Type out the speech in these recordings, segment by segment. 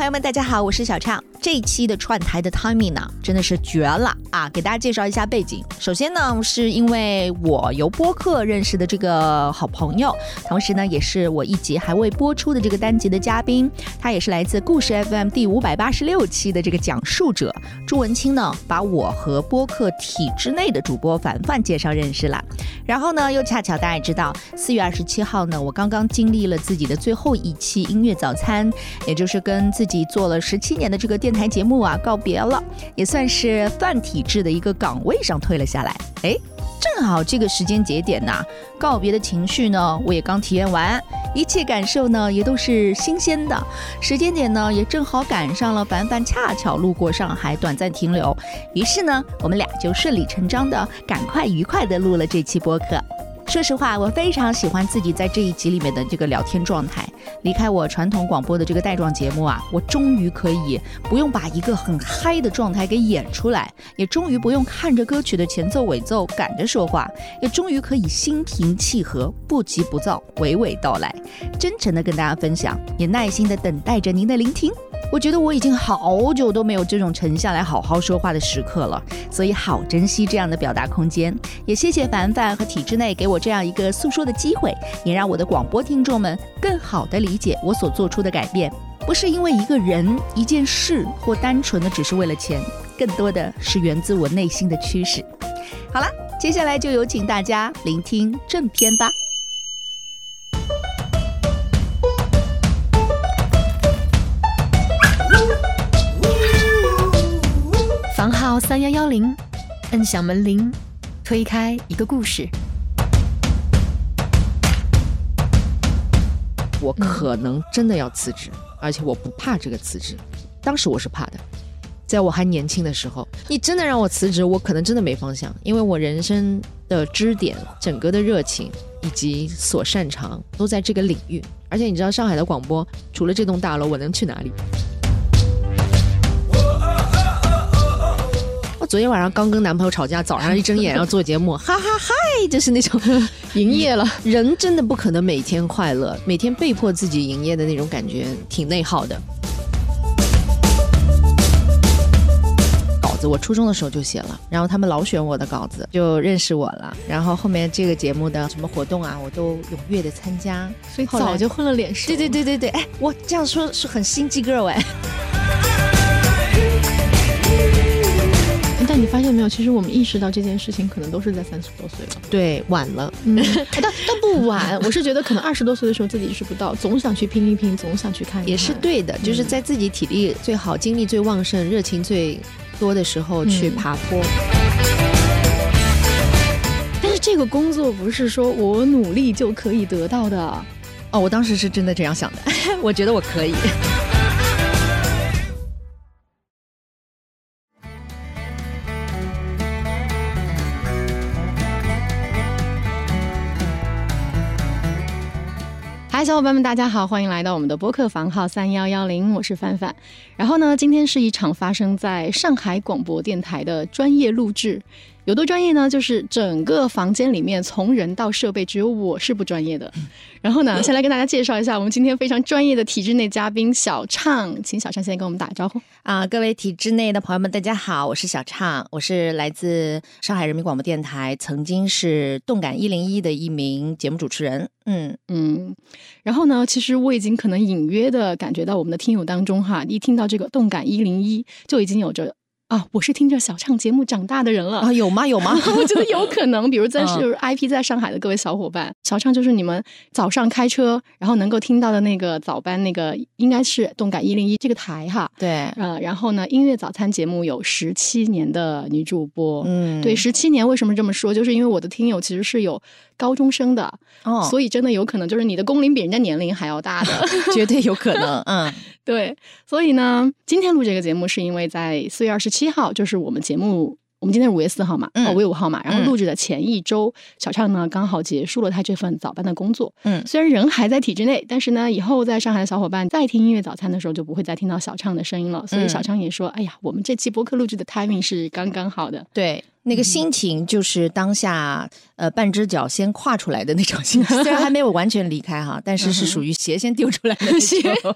朋友们，大家好，我是小畅。这一期的串台的 timing 呢，真的是绝了啊！给大家介绍一下背景。首先呢，是因为我由播客认识的这个好朋友，同时呢，也是我一集还未播出的这个单集的嘉宾，他也是来自故事 FM 第五百八十六期的这个讲述者朱文清呢，把我和播客体制内的主播凡凡介绍认识了。然后呢，又恰巧大家也知道，四月二十七号呢，我刚刚经历了自己的最后一期音乐早餐，也就是跟自己做了十七年的这个电台节目啊告别了，也算是泛体制的一个岗位上退了下来。哎，正好这个时间节点呐，告别的情绪呢，我也刚体验完，一切感受呢也都是新鲜的。时间点呢，也正好赶上了凡凡恰巧路过上海短暂停留，于是呢，我们俩就顺理成章的赶快愉快的录了这期播客。说实话，我非常喜欢自己在这一集里面的这个聊天状态。离开我传统广播的这个带状节目啊，我终于可以不用把一个很嗨的状态给演出来，也终于不用看着歌曲的前奏尾奏赶着说话，也终于可以心平气和、不急不躁、娓娓道来，真诚的跟大家分享，也耐心的等待着您的聆听。我觉得我已经好久都没有这种沉下来好好说话的时刻了，所以好珍惜这样的表达空间。也谢谢凡凡和体制内给我这样一个诉说的机会，也让我的广播听众们更好的理解我所做出的改变，不是因为一个人、一件事，或单纯的只是为了钱，更多的是源自我内心的驱使。好了，接下来就有请大家聆听正片吧。号三幺幺零，摁响门铃，推开一个故事。我可能真的要辞职，而且我不怕这个辞职。当时我是怕的，在我还年轻的时候，你真的让我辞职，我可能真的没方向，因为我人生的支点、整个的热情以及所擅长都在这个领域。而且你知道，上海的广播除了这栋大楼，我能去哪里？昨天晚上刚跟男朋友吵架，早上一睁眼要做节目，哈哈嗨，就是那种 营业了。人真的不可能每天快乐，每天被迫自己营业的那种感觉挺内耗的。稿子我初中的时候就写了，然后他们老选我的稿子，就认识我了。然后后面这个节目的什么活动啊，我都踊跃的参加，所以早就混了脸熟。对对对对对，哎，我这样说是很心机 girl 哎。发现没有，其实我们意识到这件事情，可能都是在三十多岁了。对，晚了。嗯，但但不晚。我是觉得可能二十多岁的时候自己意识不到，总想去拼一拼，总想去看一看。也是对的，就是在自己体力最好、精力最旺盛、热情最多的时候去爬坡。但是这个工作不是说我努力就可以得到的。哦，我当时是真的这样想的，我觉得我可以。嗨，小伙伴们，大家好，欢迎来到我们的播客房号三幺幺零，我是范范。然后呢，今天是一场发生在上海广播电台的专业录制，有多专业呢？就是整个房间里面从人到设备，只有我是不专业的。然后呢，先来跟大家介绍一下我们今天非常专业的体制内嘉宾小畅，请小畅先跟我们打个招呼。啊，各位体制内的朋友们，大家好，我是小畅，我是来自上海人民广播电台，曾经是动感一零一的一名节目主持人。嗯，嗯，然后呢，其实我已经可能隐约的感觉到我们的听友当中哈，一听到这个动感一零一，就已经有着。啊，我是听着小唱节目长大的人了啊，有吗？有吗？我觉得有可能，比如在是 IP 在上海的各位小伙伴，小唱就是你们早上开车然后能够听到的那个早班那个，应该是动感一零一这个台哈。对，呃，然后呢，音乐早餐节目有十七年的女主播，嗯，对，十七年为什么这么说？就是因为我的听友其实是有高中生的，哦，所以真的有可能就是你的工龄比人家年龄还要大的，绝对有可能，嗯，对，所以呢，今天录这个节目是因为在四月二十七号，就是我们节目，我们今天是五月四号嘛，嗯哦，五月五号嘛，然后嗯录制的前一周，小畅呢刚好结束了他这份早班的工作，嗯。虽然人还在体制内，但是呢，以后在上海的小伙伴再听音乐早餐的时候，就不会再听到小畅的声音了，所以嗯小畅也说，哎呀，我们这期播客录制的 timing 是刚刚好的，对，那个心情就是当下呃半只脚先跨出来的那种心情，虽然还没有完全离开哈，但是是属于鞋先丢出来的那种。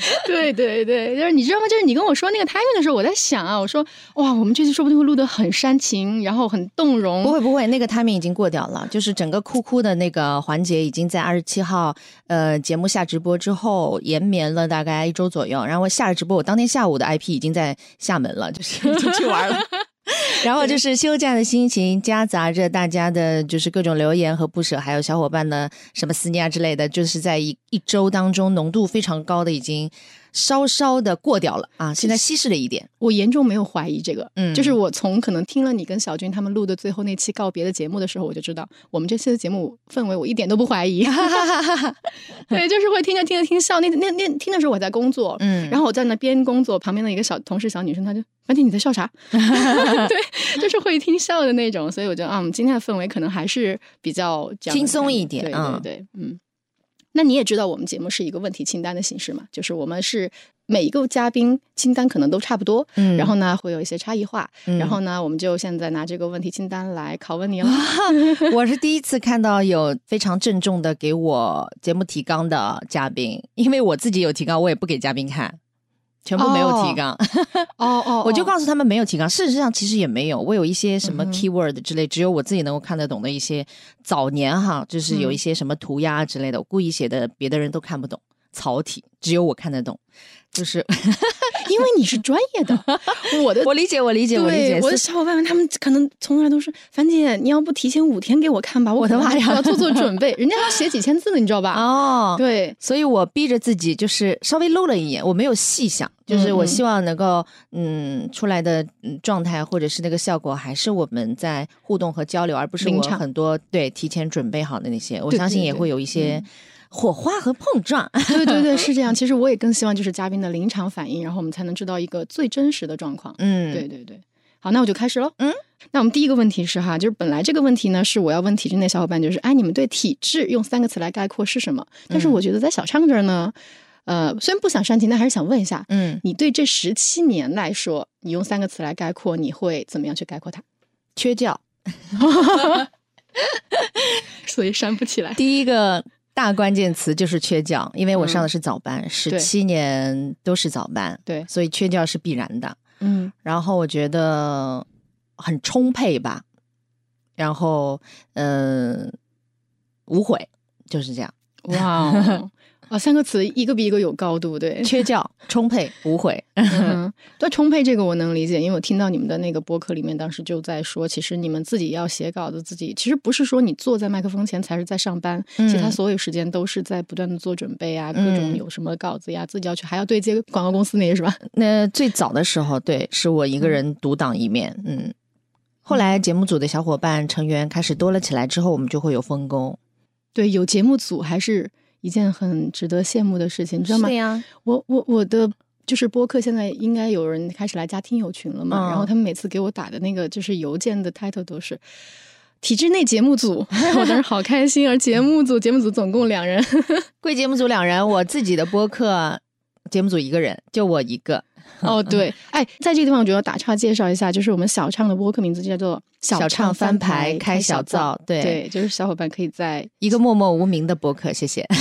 对对对，就是你知道吗？就是你跟我说那个 timing 的时候，我在想啊，我说哇，我们这次说不定会录得很煽情，然后很动容。不会不会，那个 timing 已经过掉了，就是整个哭哭的那个环节已经在二十七号呃节目下直播之后延绵了大概一周左右，然后下了直播，我当天下午的 IP 已经在厦门了，就是已经去玩了。然后就是休假的心情，夹杂着大家的，就是各种留言和不舍，还有小伙伴的什么思念啊之类的，就是在一一周当中浓度非常高的，已经稍稍的过掉了啊，现在稀释了一点。我严重没有怀疑这个，嗯就是我从可能听了你跟小军他们录的最后那期告别的节目的时候，我就知道我们这期的节目氛围我一点都不怀疑。对，就是会听着听着听笑，那那那听的时候我在工作，嗯然后我在那边工作，旁边的一个小同事小女生，她就樊姐你在笑啥？对，就是会听笑的那种，所以我觉得啊，我们今天的氛围可能还是比较轻松一点对嗯对对，嗯。那你也知道，我们节目是一个问题清单的形式嘛，就是我们是每一个嘉宾清单可能都差不多，嗯然后呢会有一些差异化，嗯然后呢我们就现在拿这个问题清单来拷问你了。我是第一次看到有非常郑重的给我节目提纲的嘉宾，因为我自己有提纲，我也不给嘉宾看，全部没有提纲，哦 哦我就告诉他们没有提纲。事实上其实也没有，我有一些什么 keyword 之类，只有我自己能够看得懂的一些早年哈，就是有一些什么涂鸦之类的，我故意写的，别的人都看不懂，草体只有我看得懂。就是因为你是专业的，我的 我理解，我理解，我理解。我的小伙伴们，他们可能从来都是樊姐，你要不提前五天给我看吧，我我的妈呀要做做准备。人家要写几千字的，你知道吧？哦，对，所以我逼着自己，就是稍微搂了一眼，我没有细想，就是我希望能够，嗯，出来的嗯状态或者是那个效果，还是我们在互动和交流，而不是我很多对提前准备好的那些。我相信也会有一些火花和碰撞。对对对，是这样。其实我也更希望就是嘉宾的临场反应，然后我们才能知道一个最真实的状况。嗯，对对对，好，那我就开始喽。嗯，那我们第一个问题是哈，就是本来这个问题呢是我要问体制内小伙伴，就是哎，你们对体制用三个词来概括是什么？但是嗯我觉得在小畅这儿呢，呃，虽然不想煽情，但还是想问一下，嗯，你对这十七年来说，你用三个词来概括，你会怎么样去概括它？缺觉。所以煽不起来。第一个大关键词就是缺觉，因为我上嗯的是早班，十对。七年都是早班，对，所以缺觉是必然的。嗯。然后我觉得很充沛吧，然后嗯、呃无悔，就是这样，哇哦，啊，三个词一个比一个有高度，对。缺觉、充沛、无悔。对充沛这个我能理解，因为我听到你们的那个播客里面，当时就在说，其实你们自己要写稿子，自己其实不是说你坐在麦克风前才是在上班，嗯其他所有时间都是在不断的做准备啊，各种嗯有什么稿子呀，自己要去还要对接广告公司那些是吧？那最早的时候，对，是我一个人独当一面，嗯。后来节目组的小伙伴成员开始多了起来之后，我们就会有分工，对，有节目组还是一件很值得羡慕的事情，你知道吗？呀，我我我的就是播客，现在应该有人开始来加听友群了嘛？嗯然后他们每次给我打的那个就是邮件的 title 都是体制内节目组，我当时好开心。而节目组节目组总共两人，贵节目组两人，我自己的播客节目组一个人，就我一个。哦对，哎，在这个地方我就要打岔介绍一下，就是我们小畅的播客名字叫做小畅畅翻牌牌开小小灶对对，就是小伙伴可以在一个默默无名的播客，谢谢。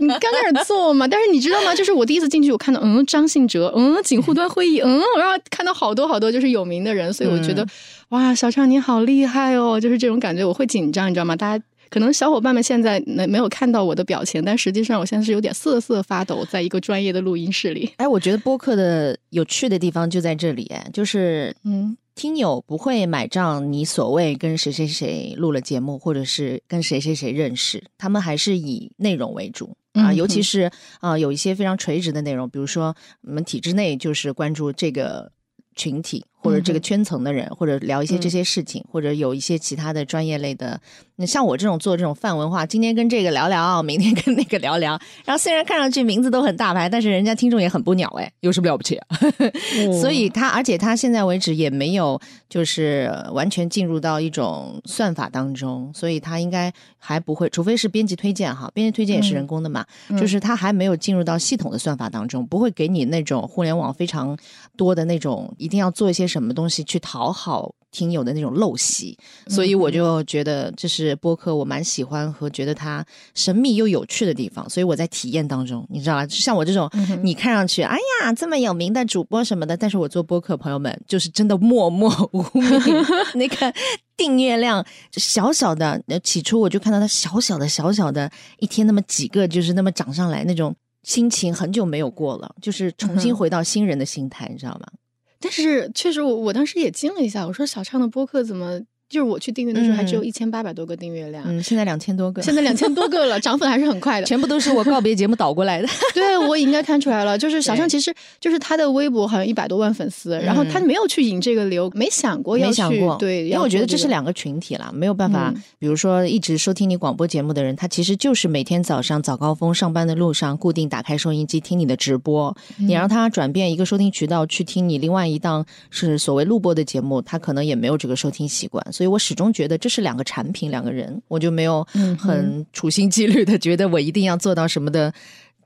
你刚开始做嘛，但是你知道吗？就是我第一次进去，我看到嗯张信哲，嗯锦户端会议，嗯，然后看到好多好多就是有名的人，所以我觉得、哇，小畅你好厉害哦，就是这种感觉，我会紧张，你知道吗？大家。可能小伙伴们现在没没有看到我的表情，但实际上我现在是有点瑟瑟发抖，在一个专业的录音室里。哎，我觉得播客的有趣的地方就在这里，哎就是嗯。听友不会买账你所谓跟谁谁谁录了节目，或者是跟谁谁谁认识，他们还是以内容为主。啊、嗯尤其是啊、有一些非常垂直的内容，比如说我们体制内就是关注这个群体或者这个圈层的人，或者聊一些这嗯。些事情，或者有一些其他的专业类的。那像我这种做这种泛文化，今天跟这个聊聊，明天跟那个聊聊，然后虽然看上去名字都很大牌，但是人家听众也很不鸟哎，有什么了不起啊？所以他，而且他现在为止也没有就是完全进入到一种算法当中，所以他应该还不会，除非是编辑推荐哈，编辑推荐也是人工的嘛，嗯。就是他还没有进入到系统的算法当中，不会给你那种互联网非常多的那种一定要做一些什么东西去讨好听友的那种陋习，所以我就觉得这是播客我蛮喜欢和觉得它神秘又有趣的地方。所以我在体验当中，你知道吧？像我这种，你看上去哎呀这么有名的主播什么的，但是我做播客，朋友们就是真的默默无名，那个订阅量小小的，起初我就看到它小小的小小的，一天那么几个，就是那么涨上来，那种心情很久没有过了，就是重新回到新人的心态，你知道吗？但是确实，我我当时也惊了一下，我说小畅的播客怎么？就是我去订阅的时候，还只有一千八百多个订阅量。嗯，现在两千多个，现在两千多个了，涨粉还是很快的。全部都是我告别节目导过来的。对，我应该看出来了。就是小尚，其实就是他的微博好像一百多万粉丝，然后他没有去引这个流，没想过要去。对，因为我觉得这是两个群体了，没有办法。比如说，一直收听你广播节目的人，他其实就是每天早上早高峰上班的路上，固定打开收音机听你的直播。你让他转变一个收听渠道去听你另外一档是所谓录播的节目，他可能也没有这个收听习惯。所以我始终觉得。这是两个产品，两个人，我就没有很处心积虑的觉得我一定要做到什么的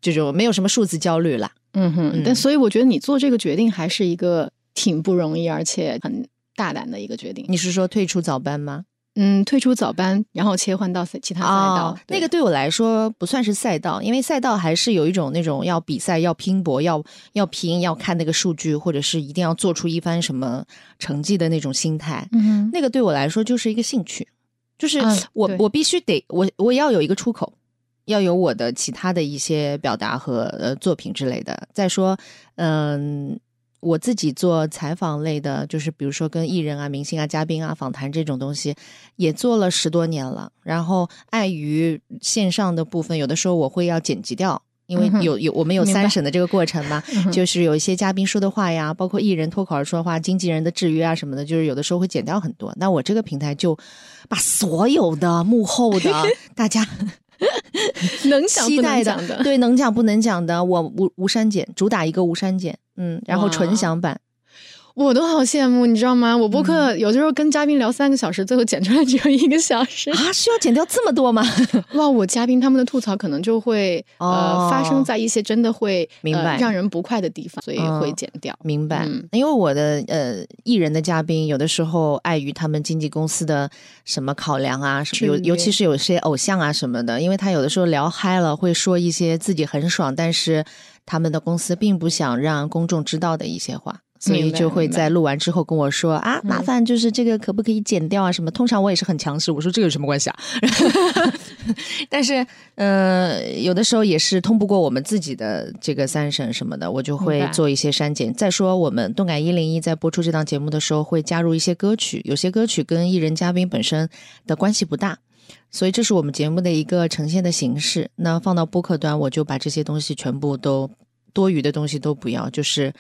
这种，没有什么数字焦虑了。嗯哼，但所以我觉得你做这个决定还是一个挺不容易，而且很大胆的一个决定。你是说退出早班吗？嗯，退出早班，然后切换到其他赛道。那个对我来说不算是赛道，因为赛道还是有一种那种要比赛、要拼搏、要要拼、要看那个数据，或者是一定要做出一番什么成绩的那种心态。嗯，那个对我来说就是一个兴趣，就是我我必须得我我要有一个出口，要有我的其他的一些表达和呃作品之类的。再说，嗯。我自己做采访类的，就是比如说跟艺人啊、明星啊、嘉宾啊访谈这种东西，也做了十多年了。然后碍于线上的部分，有的时候我会要剪辑掉，因为有有我们有三审的这个过程嘛，就是有一些嘉宾说的话呀，包括艺人脱口而出的话、经纪人的制约啊什么的，就是有的时候会剪掉很多。那我这个平台就把所有的幕后的 大家 能讲不能讲的，对，能讲不能讲的，我无无删减，主打一个无删减。嗯，然后纯享版。我都好羡慕，你知道吗？我播客有的时候跟嘉宾聊三个小时，最后剪出来只有一个小时啊！需要剪掉这么多吗？哇，我嘉宾他们的吐槽可能就会呃发生在一些真的会明白让人不快的地方，所以会剪掉。明白，因为我的呃艺人的嘉宾有的时候碍于他们经纪公司的什么考量啊，什么尤尤其是有些偶像啊什么的，因为他有的时候聊嗨了，会说一些自己很爽，但是他们的公司并不想让公众知道的一些话。所以就会在录完之后跟我说啊，麻烦就是这个可不可以剪掉啊什么？通常我也是很强势，我说这个有什么关系啊？但是呃，有的时候也是通不过我们自己的这个三审什么的，我就会做一些删减。再说我们动感一零一在播出这档节目的时候，会加入一些歌曲，有些歌曲跟艺人嘉宾本身的关系不大，所以这是我们节目的一个呈现的形式。那放到播客端，我就把这些东西全部都多余的东西都不要，就是。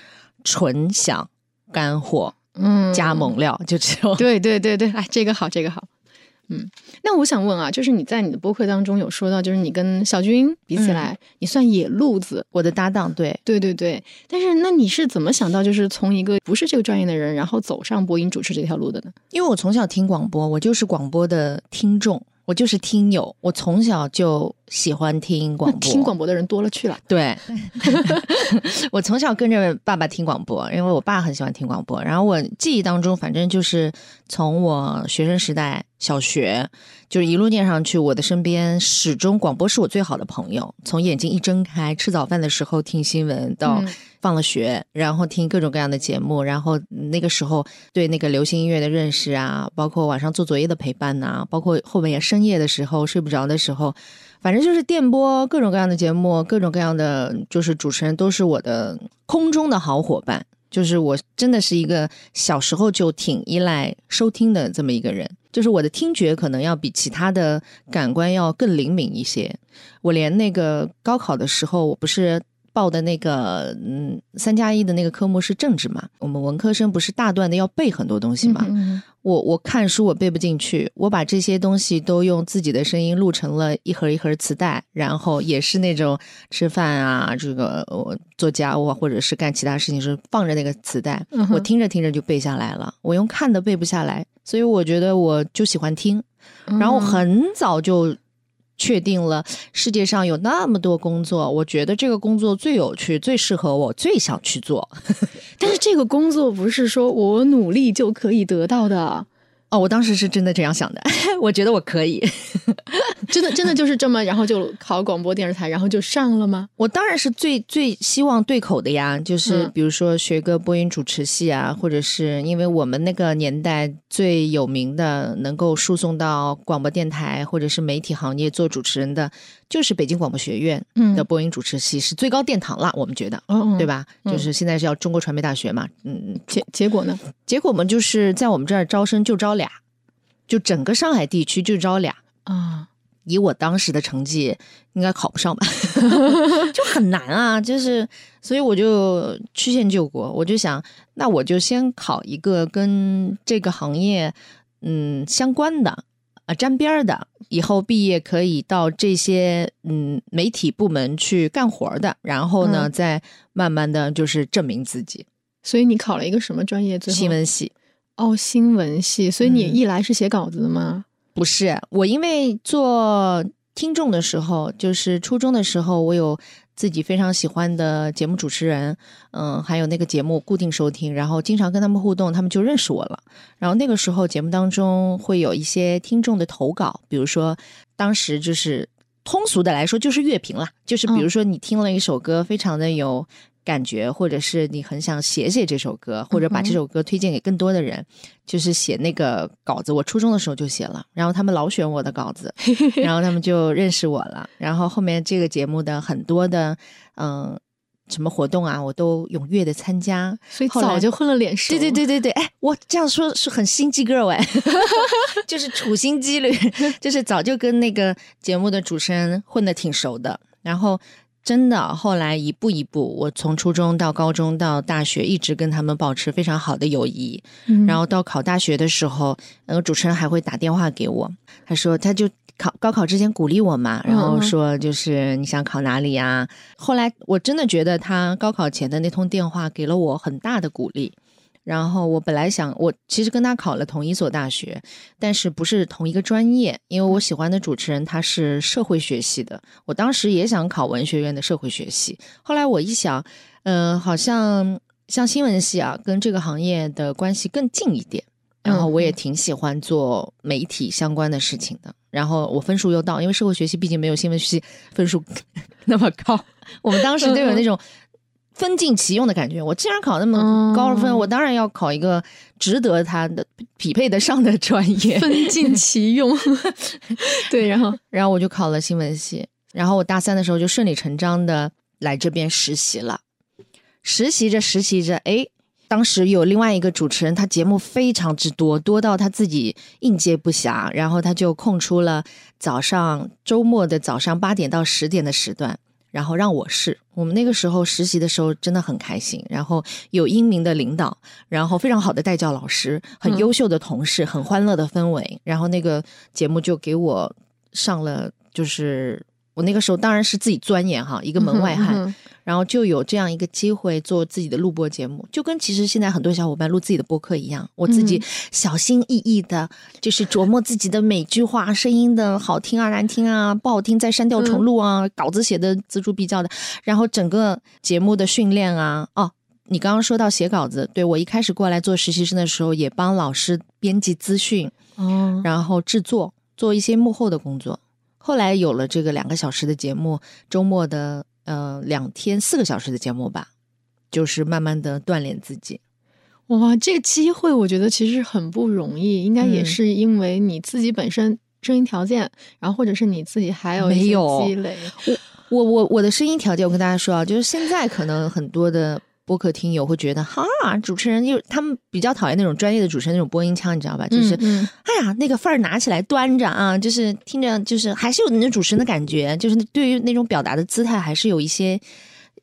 纯享干货，嗯，加猛料就只有。对对对对，哎，这个好，这个好。嗯，那我想问啊，就是你在你的播客当中有说到，就是你跟小军比起来，你算野路子，我的搭档。对对对对。但是那你是怎么想到，就是从一个不是这个专业的人，然后走上播音主持这条路的呢？因为我从小听广播，我就是广播的听众。我就是听友，我从小就喜欢听广播。听广播的人多了去了。对，我从小跟着爸爸听广播，因为我爸很喜欢听广播。然后我记忆当中，反正就是从我学生时代。小学就是一路念上去，我的身边始终广播是我最好的朋友。从眼睛一睁开，吃早饭的时候听新闻，到放了学，然后听各种各样的节目，然后那个时候对那个流行音乐的认识啊，包括晚上做作业的陪伴呐，包括后面也深夜的时候睡不着的时候，反正就是电波各种各样的节目，各种各样的就是主持人都是我的空中的好伙伴。就是我真的是一个小时候就挺依赖收听的这么一个人。就是我的听觉可能要比其他的感官要更灵敏一些。我连那个高考的时候，我不是报的那个嗯三加一的那个科目是政治嘛？我们文科生不是大段的要背很多东西嘛？我我看书我背不进去，我把这些东西都用自己的声音录成了一盒一盒磁带，然后也是那种吃饭啊，这个我做家务或者是干其他事情时放着那个磁带，我听着听着就背下来了。我用看的背不下来。所以我觉得我就喜欢听，然后很早就确定了世界上有那么多工作，我觉得这个工作最有趣、最适合我、最想去做。但是这个工作不是说我努力就可以得到的，哦，我当时是真的这样想的，我觉得我可以。真的真的就是这么，然后就考广播电视台，然后就上了吗？我当然是最最希望对口的呀，就是嗯比如说学个播音主持系啊，或者是因为我们那个年代最有名的能够输送到广播电台或者是媒体行业做主持人的，就是北京广播学院嗯的播音主持系，是最高殿堂了，我们觉得。嗯，对？吧？嗯就是现在是叫中国传媒大学嘛，嗯，结结果呢？结果我们就是在我们这儿招生就招俩，就整个上海地区就招俩。啊，以我当时的成绩，应该考不上吧？就很难啊，就是，所以我就曲线救国，我就想，那我就先考一个跟这个行业嗯相关的啊沾边儿的，以后毕业可以到这些嗯媒体部门去干活的，然后呢，嗯再慢慢的就是证明自己。所以你考了一个什么专业？最后新闻系哦，新闻系。所以你嗯一来是写稿子的吗？不是我，因为做听众的时候，就是初中的时候，我有自己非常喜欢的节目主持人，嗯，还有那个节目固定收听，然后经常跟他们互动，他们就认识我了。然后那个时候节目当中会有一些听众的投稿，比如说当时就是通俗的来说就是乐评啦，就是比如说你听了一首歌，非常的有。感觉，或者是你很想写写这首歌，或者把这首歌推荐给更多的人，就是写那个稿子。我初中的时候就写了，然后他们老选我的稿子，然后他们就认识我了。然后后面这个节目的很多的嗯、什么活动啊，我都踊跃的参加。所以早就混了脸熟。对对对对对，哎，我这样说是很心机 girl 哎，就是处心积虑，就是早就跟那个节目的主持人混的挺熟的，然后。真的，后来一步一步，我从初中到高中到大学，一直跟他们保持非常好的友谊。嗯然后到考大学的时候，那个主持人还会打电话给我，他说他就考高考之前鼓励我嘛，然后说就是你想考哪里呀、后来我真的觉得他高考前的那通电话给了我很大的鼓励。然后我本来想，我其实跟他考了同一所大学，但是不是同一个专业，因为我喜欢的主持人他是社会学系的，我当时也想考文学院的社会学系。后来我一想，嗯、好像像新闻系啊，跟这个行业的关系更近一点。然后我也挺喜欢做媒体相关的事情的。然后我分数又到，因为社会学系毕竟没有新闻系分数 那么高，我们当时都有那种分尽其用的感觉。我既然考那么高的分，嗯我当然要考一个值得他的匹配得上的专业。分尽其用。对，然后然后我就考了新闻系，然后我大三的时候就顺理成章的来这边实习了。实习着实习着，哎，当时有另外一个主持人，他节目非常之多，多到他自己应接不暇，然后他就空出了早上周末的早上八点到十点的时段。然后让我试，我们那个时候实习的时候真的很开心，然后有英明的领导，然后非常好的带教老师，很嗯。优秀的同事，很欢乐的氛围，然后那个节目就给我上了，就是我那个时候当然是自己钻研哈，一个门外汉，嗯哼然后就有这样一个机会做自己的录播节目，就跟其实现在很多小伙伴录自己的播客一样，我自己小心翼翼的，就是琢磨自己的每句话声音的好听啊、难听啊、不好听再删掉重录啊，稿子写的锱铢必较的，然后整个节目的训练啊，哦。你刚刚说到写稿子，对我一开始过来做实习生的时候，也帮老师编辑资讯，哦，然后制作，做一些幕后的工作。后来有了这个两个小时的节目，周末的呃两天四个小时的节目吧，就是慢慢的锻炼自己。哇，这个机会我觉得其实很不容易，应该也嗯是因为你自己本身声音条件，然后或者是你自己还有一些没有积累。我我我的声音条件，我跟大家说啊，就是现在可能很多的播客听友会觉得，哈，主持人就他们比较讨厌那种专业的主持人那种播音腔，你知道吧？就是、嗯哎呀，那个范儿拿起来端着啊，就是听着就是还是有那种主持人的感觉，就是对于那种表达的姿态还是有一些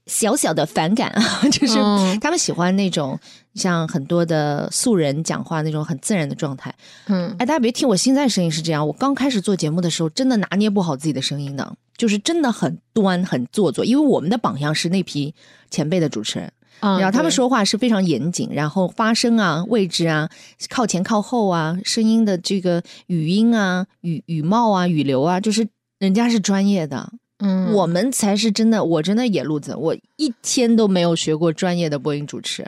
小小的反感啊，就是嗯他们喜欢那种像很多的素人讲话那种很自然的状态。嗯哎，大家别听我现在声音是这样，我刚开始做节目的时候，真的拿捏不好自己的声音的，就是真的很端很做作，因为我们的榜样是那批前辈的主持人。嗯，然后他们说话是非常严谨，然后发声啊、位置啊、靠前靠后啊、声音的这个语音啊、语语貌啊、语流啊，就是人家是专业的，嗯。我们才是真的，我真的野路子，我一天都没有学过专业的播音主持，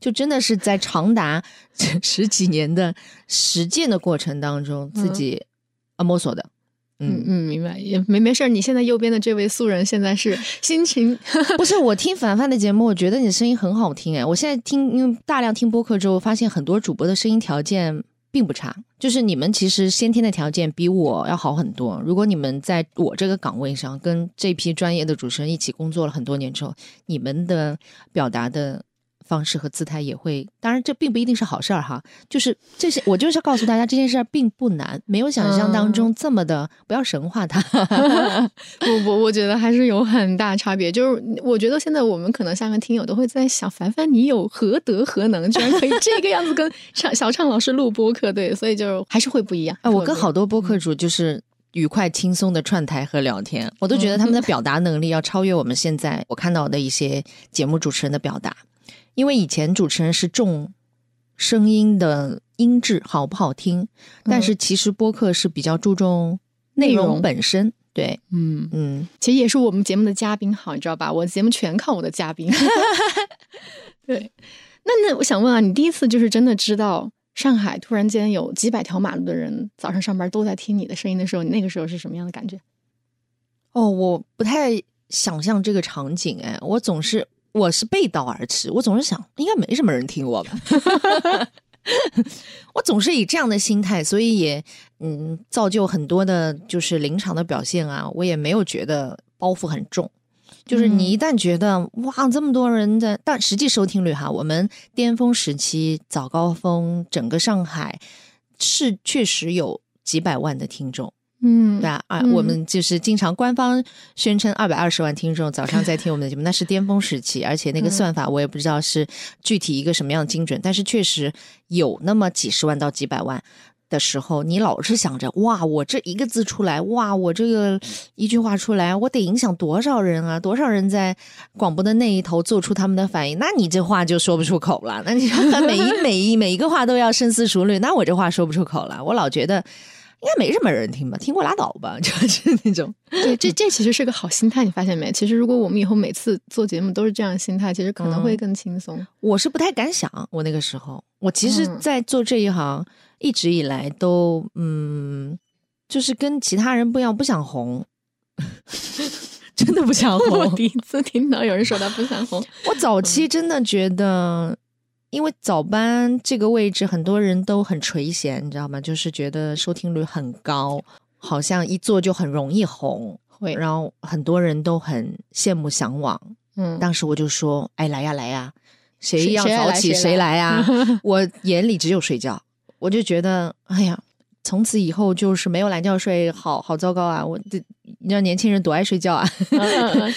就真的是在长达十几年的实践的过程当中自己呃摸索的。嗯，嗯嗯，明白，也没没事儿。你现在右边的这位素人现在是 心情不是我听凡凡的节目，我觉得你的声音很好听哎。我现在听，因为大量听播客之后，发现很多主播的声音条件并不差，就是你们其实先天的条件比我要好很多。如果你们在我这个岗位上跟这批专业的主持人一起工作了很多年之后，你们的表达的。方式和姿态也会，当然这并不一定是好事儿哈。就是这些，我就是要告诉大家，这件事儿并不难，没有想象当中这么的，不要神化它。不不，我觉得还是有很大差别。就是我觉得现在我们可能下面听友都会在想，凡凡你有何德何能，居然可以这个样子跟唱小畅老师录播客？对，所以就还是会不一样。哎，我跟好多播客主就是愉快轻松的串台和聊天，我都觉得他们的表达能力要超越我们现在我看到的一些节目主持人的表达，因为以前主持人是重声音的音质好不好听，但是其实播客是比较注重内容本身。对，嗯，嗯，其实也是我们节目的嘉宾好，你知道吧？我节目全靠我的嘉宾。对，那那我想问啊，你第一次就是真的知道上海突然间有几百条马路的人早上上班都在听你的声音的时候，你那个时候是什么样的感觉？哦，我不太想象这个场景，哎，我总是我是背道而驰，我总是想应该没什么人听我吧，我总是以这样的心态，所以也嗯造就很多的就是临场的表现啊，我也没有觉得包袱很重。就是你一旦觉得、哇这么多人的，但实际收听率哈，我们巅峰时期早高峰，整个上海是确实有几百万的听众。嗯对啊，啊，嗯我们就是经常官方宣称二百二十万听众早上在听我们的节目，那是巅峰时期，而且那个嗯算法我也不知道是具体一个什么样的精准，但是确实有那么几十万到几百万。的时候，你老是想着哇，我这一个字出来，哇，我这个一句话出来，我得影响多少人啊？多少人在广播的那一头做出他们的反应？那你这话就说不出口了。那你 每一每一每一个话都要深思熟虑，那我这话说不出口了。我老觉得应该没什么人听吧，听过拉倒吧，就是那种。对，这这其实是个好心态，你发现没？其实如果我们以后每次做节目都是这样心态，其实可能会更轻松。我是不太敢想，我那个时候，我其实，嗯在做这一行、一直以来都，嗯，就是跟其他人不一样，不想红，真的不想红我。第一次听到有人说他不想红，我早期真的觉得，因为早班这个位置很多人都很垂涎，你知道吗？就是觉得收听率很高，好像一做就很容易红，会，然后很多人都很羡慕向往。嗯，当时我就说：“哎，来呀来呀，谁要早起谁来谁来呀！”我眼里只有睡觉，我就觉得，哎呀，从此以后就是没有懒觉睡，好好糟糕啊！我这你知道年轻人多爱睡觉啊，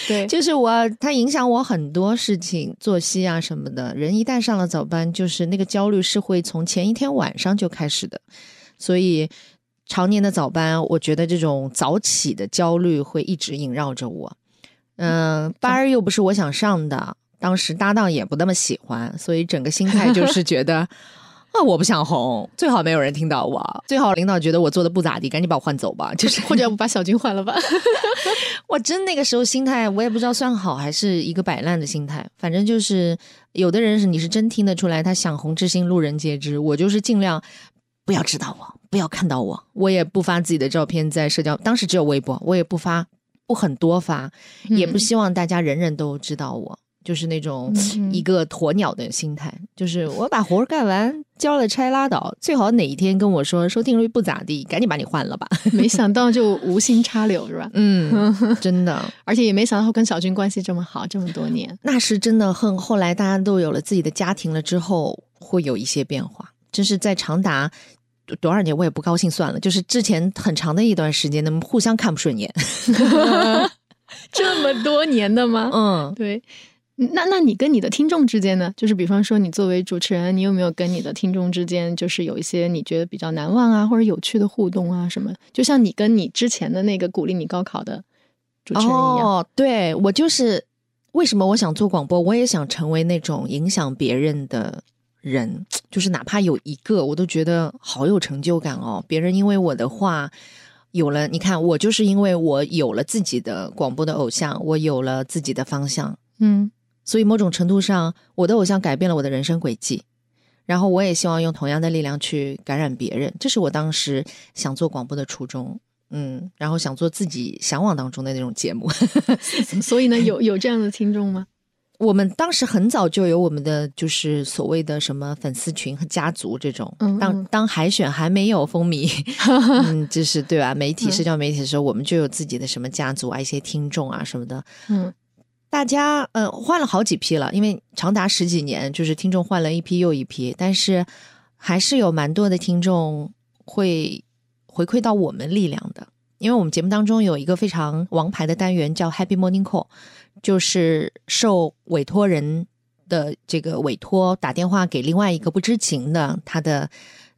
对，就是我它影响我很多事情，作息啊什么的。人一旦上了早班，就是那个焦虑是会从前一天晚上就开始的，所以常年的早班，我觉得这种早起的焦虑会一直萦绕着我。嗯、班儿又不是我想上的，当时搭档也不那么喜欢，所以整个心态就 是觉得。啊，我不想红，最好没有人听到我，最好领导觉得我做的不咋地，赶紧把我换走吧。就是 或者把小军换了吧？我真那个时候心态，我也不知道算好还是一个摆烂的心态。反正就是有的人是你是真听得出来，他想红之心路人皆知。我就是尽量不要知道我，不要看到我，我也不发自己的照片在社交，当时只有微博，我也不发，不很多发，也不希望大家人人都知道我。就是那种嗯一个鸵鸟的心态，就是我把活儿干完，交了差拉倒，最好哪一天跟我说收听率不咋地，赶紧把你换了吧。没想到就 无心插柳是吧？嗯，真的，而且也没想到跟小军关系这么好，这么多年。那是真的很。后来大家都有了自己的家庭了之后，会有一些变化。真是在长达多多少年，我也不高兴算了。就是之前很长的一段时间，他们互相看不顺眼。这么多年的吗？嗯，对。那那你跟你的听众之间呢？就是比方说，你作为主持人，你有没有跟你的听众之间，就是有一些你觉得比较难忘啊，或者有趣的互动啊什么？就像你跟你之前的那个鼓励你高考的主持人一样。哦，对我就是为什么我想做广播，我也想成为那种影响别人的人，就是哪怕有一个，我都觉得好有成就感哦。别人因为我的话。有了，你看，我就是因为我有了自己的广播的偶像，我有了自己的方向，嗯所以某种程度上，我的偶像改变了我的人生轨迹。然后我也希望用同样的力量去感染别人，这是我当时想做广播的初衷。嗯，然后想做自己向往当中的那种节目。所以呢，有有这样的听众吗？我们当时很早就有我们的就是所谓的什么粉丝群和家族这种。嗯嗯当当海选还没有风靡，嗯，就是对吧？媒体嗯社交媒体的时候，我们就有自己的什么家族啊，一些听众啊什么的。嗯大家嗯换了好几批了，因为长达十几年，就是听众换了一批又一批，但是还是有蛮多的听众会回馈到我们力量的。因为我们节目当中有一个非常王牌的单元叫 Happy Morning Call，就是受委托人的这个委托打电话给另外一个不知情的他的，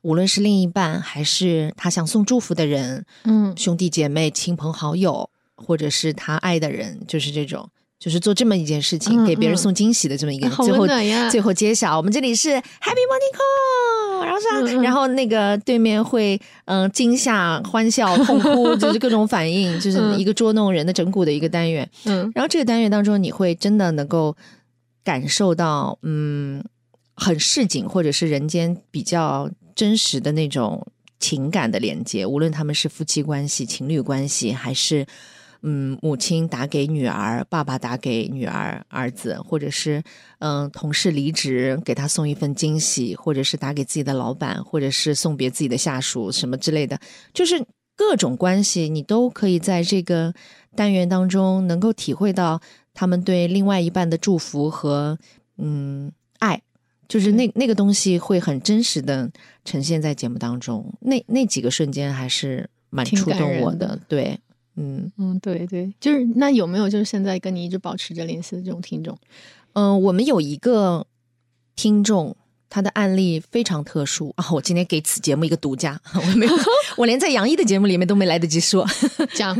无论是另一半还是他想送祝福的人，嗯兄弟姐妹、亲朋好友，或者是他爱的人，就是这种，就是做这么一件事情，嗯给别人嗯。送惊喜的这么一个，好最后最后揭晓，我们这里是 Happy Morning Call，然后是，然后那个对面会嗯、呃惊吓、欢笑、痛哭，就是各种反应，就是嗯。一个捉弄人的整蛊的一个单元。嗯。然后这个单元当中，你会真的能够感受到，嗯，很市井或者是人间比较真实的那种情感的连接，无论他们是夫妻关系、情侣关系，还是嗯母亲打给女儿，爸爸打给女儿儿子，或者是嗯同事离职给他送一份惊喜，或者是打给自己的老板，或者是送别自己的下属什么之类的，就是各种关系，你都可以在这个单元当中能够体会到他们对另外一半的祝福和嗯爱，就是那那个东西会很真实的呈现在节目当中。那那几个瞬间还是蛮触动我的，对，嗯嗯，对对，就是那有没有就是现在跟你一直保持着联系的这种听众？嗯、我们有一个听众。他的案例非常特殊啊！我今天给此节目一个独家，我没有，我连在杨毅的节目里面都没来得及说。这样，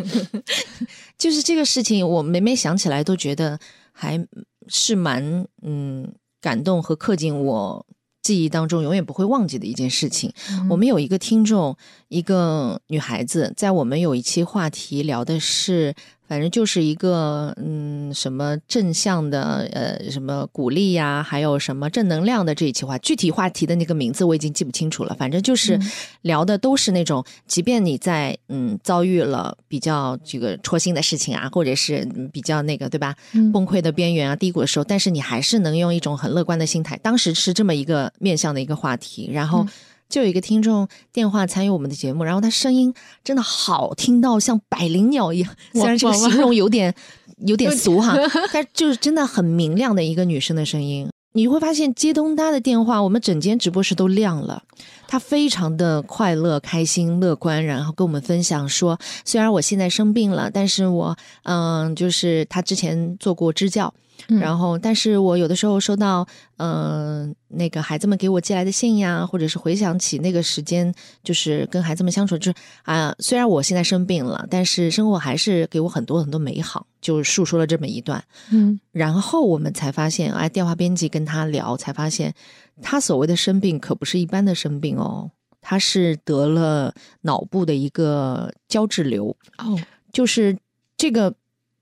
就是这个事情，我每每想起来都觉得还是蛮嗯感动和刻进我记忆当中，永远不会忘记的一件事情。嗯我们有一个听众，一个女孩子，在我们有一期话题聊的是，反正就是一个嗯什么正向的呃什么鼓励呀、还有什么正能量的这一期话，具体话题的那个名字我已经记不清楚了，反正就是嗯。聊的都是那种，即便你在嗯遭遇了比较这个戳心的事情啊，或者是嗯比较那个对吧嗯。崩溃的边缘啊低谷的时候，但是你还是能用一种很乐观的心态。当时是这么一个面向的一个话题，然后嗯就有一个听众电话参与我们的节目，然后他声音真的好听到像百灵鸟一样，虽然这个形容有点有点俗哈，但就是真的很明亮的一个女生的声音。你会发现接通她的电话，我们整间直播室都亮了。她非常的快乐、开心、乐观，然后跟我们分享说，虽然我现在生病了，但是我嗯，就是他之前做过支教，嗯然后，但是我有的时候收到，嗯、那个孩子们给我寄来的信呀，或者是回想起那个时间，就是跟孩子们相处，就是啊、虽然我现在生病了，但是生活还是给我很多很多美好，就述说了这么一段。嗯然后我们才发现，哎，电话编辑跟他聊，才发现他所谓的生病可不是一般的生病哦，他是得了脑部的一个胶质瘤，哦，就是这个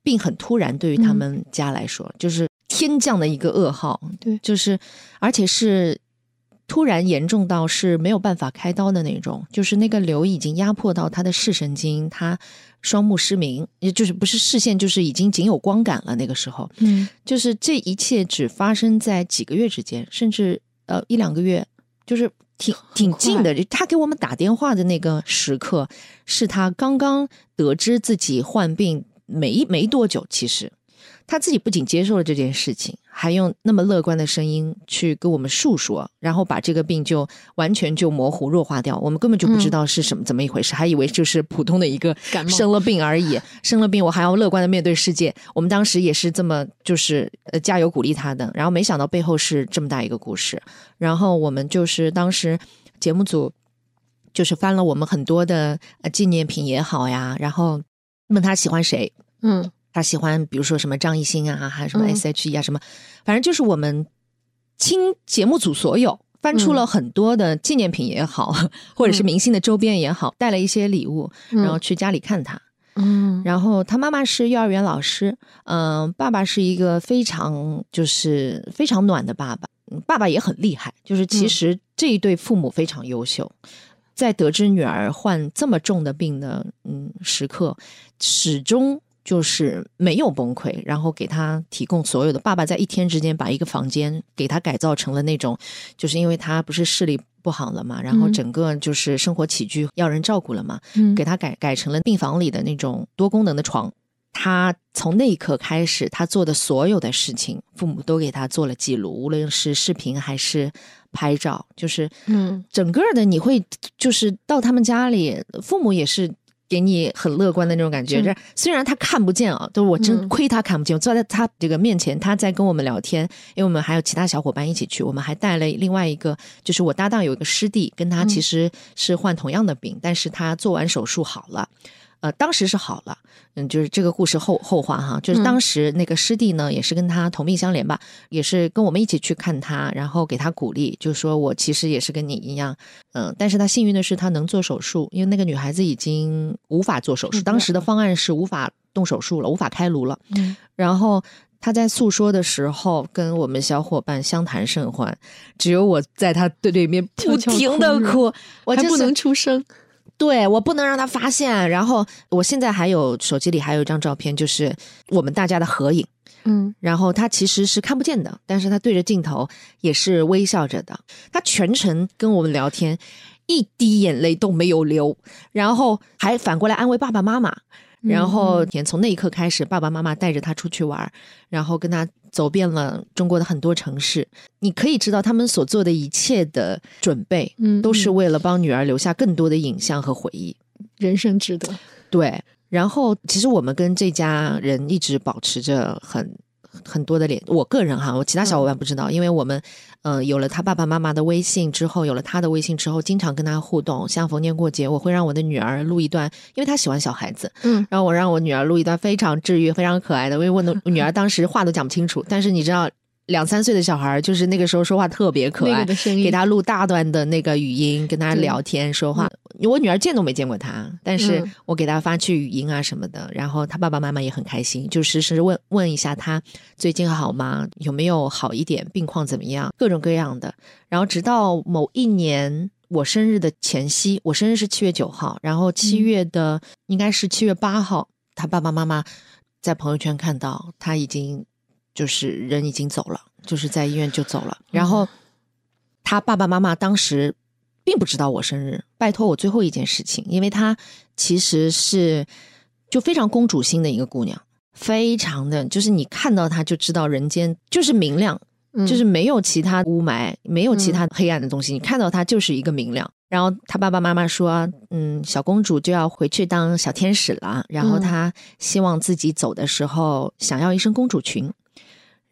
病很突然，对于他嗯们家来说，就是天降的一个噩耗，对。就是而且是突然严重到是没有办法开刀的那种，就是那个瘤已经压迫到他的视神经，他双目失明，也就是不是视线，就是已经仅有光感了。那个时候，嗯。就是这一切只发生在几个月之间，甚至呃一两个月，就是挺挺近的。他给我们打电话的那个时刻，是他刚刚得知自己患病没没多久，其实他自己不仅接受了这件事情，还用那么乐观的声音去跟我们述说，然后把这个病就完全就模糊弱化掉，我们根本就不知道是什么、怎么一回事，还以为就是普通的一个感冒。生了病而已，生了病我还要乐观的面对世界。我们当时也是这么就是呃加油鼓励他的，然后没想到背后是这么大一个故事，然后我们就是当时节目组就是翻了我们很多的呃纪念品也好呀，然后问他喜欢谁，嗯他喜欢比如说什么张艺兴啊，还有什么嗯 S.H.E 啊，什么，反正就是我们倾节目组所有翻出了很多的纪念品也好，或者是明星的周边也好，带了一些礼物，然后去家里看他。嗯然后他妈妈是幼儿园老师，嗯、爸爸是一个非常就是非常暖的爸爸，嗯爸爸也很厉害，就是其实这一对父母非常优秀，在得知女儿患这么重的病的嗯时刻，始终。就是没有崩溃，然后给他提供所有的。爸爸在一天之间把一个房间给他改造成了那种，就是因为他不是视力不好了嘛，然后嗯整个就是生活起居要人照顾了嘛，嗯给他改改成了病房里的那种多功能的床。他从那一刻开始，他做的所有的事情，父母都给他做了记录，无论是视频还是拍照，就是嗯整个的你会就是到他们家里，父母也是。给你很乐观的那种感觉，是这虽然他看不见啊，都我真嗯亏他看不见。我坐在他这个面前，他在跟我们聊天，因为我们还有其他小伙伴一起去，我们还带了另外一个，就是我搭档有一个师弟，跟他嗯其实是患同样的病，但是他做完手术好了，呃，当时是好了，嗯，就是这个故事后后话哈，就是当时那个师弟呢，也是跟他同病相怜吧，也是跟我们一起去看他，然后给他鼓励，就说我其实也是跟你一样，嗯、但是他幸运的是他能做手术，因为那个女孩子已经无法做手术，嗯当时的方案是无法动手术了，无法开颅了，嗯然后。他在诉说的时候，跟我们小伙伴相谈甚欢，只有我在他对对面不停的哭哭，我就是还不能出声。对我不能让他发现。然后我现在还有手机里还有一张照片，就是我们大家的合影。嗯然后他其实是看不见的，但是他对着镜头也是微笑着的。他全程跟我们聊天，一滴眼泪都没有流，然后还反过来安慰爸爸妈妈。然后从那一刻开始，爸爸妈妈带着他出去玩，然后跟他走遍了中国的很多城市。你可以知道，他们所做的一切的准备，嗯都是嗯为了帮女儿留下更多的影像和回忆。人生值得。对，然后其实我们跟这家人一直保持着很很多的联，我个人哈，我其他小伙伴不知道，因为我们呃有了他爸爸妈妈的微信之后，有了他的微信之后，经常跟他互动，像逢年过节，我会让我的女儿录一段，因为她喜欢小孩子，嗯，然后我让我女儿录一段非常治愈、非常可爱的，因为我的女儿当时话都讲不清楚，但是你知道。两三岁的小孩儿，就是那个时候说话特别可爱给他录大段的那个语音，跟他聊天说话。我女儿见都没见过他，但是嗯我给他发去语音啊什么的，然后他爸爸妈妈也很开心，就时时问问一下他最近好吗？有没有好一点？病况怎么样？各种各样的。然后直到某一年我生日的前夕，我生日是七月九号，然后七月的、应该是七月八号，他爸爸妈妈在朋友圈看到他已经就是人已经走了，就是在医院就走了。然后他爸爸妈妈当时并不知道我生日，拜托我最后一件事情，因为她其实是就非常公主心的一个姑娘，非常的就是你看到她就知道人间就是明亮，嗯就是没有其他雾霾，没有其他黑暗的东西，你看到她就是一个明亮。然后他爸爸妈妈说，嗯，小公主就要回去当小天使了，然后嗯她希望自己走的时候想要一身公主裙。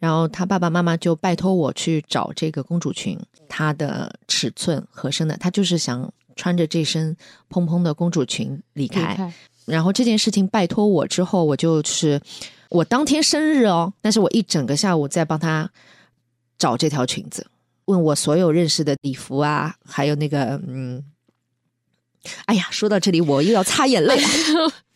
然后他爸爸妈妈就拜托我去找这个公主裙，它的尺寸合身的，他就是想穿着这身蓬蓬的公主裙离离开。开然后这件事情拜托我之后，我就是我当天生日哦，但是我一整个下午在帮他找这条裙子，问我所有认识的礼服啊，还有那个嗯，哎呀，说到这里我又要擦眼泪了。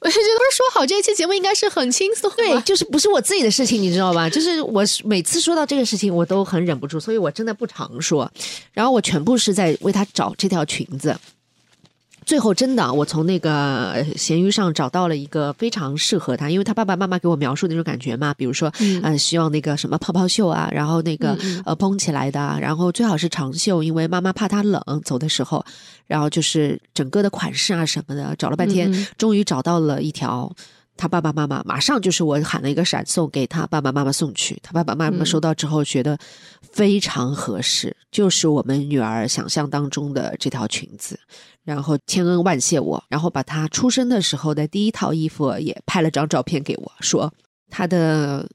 我就觉得不是说好这一期节目应该是很轻松，对，就是不是我自己的事情，你知道吧？就是我每次说到这个事情，我都很忍不住，所以我真的不常说。然后我全部是在为他找这条裙子。最后真的，我从那个呃闲鱼上找到了一个非常适合他，因为他爸爸妈妈给我描述那种感觉嘛，比如说，嗯呃，希望那个什么泡泡袖啊，然后那个呃蓬起来的啊，然后最好是长袖，因为妈妈怕他冷，走的时候，然后就是整个的款式啊什么的，找了半天，终于找到了一条。他爸爸妈妈马上就是我喊了一个闪送给他爸爸妈妈送去，他爸爸妈妈嗯。收到之后觉得非常合适，就是我们女儿想象当中的这条裙子，然后千恩万谢我，然后把她出生的时候的第一套衣服也拍了张照片给我，说她的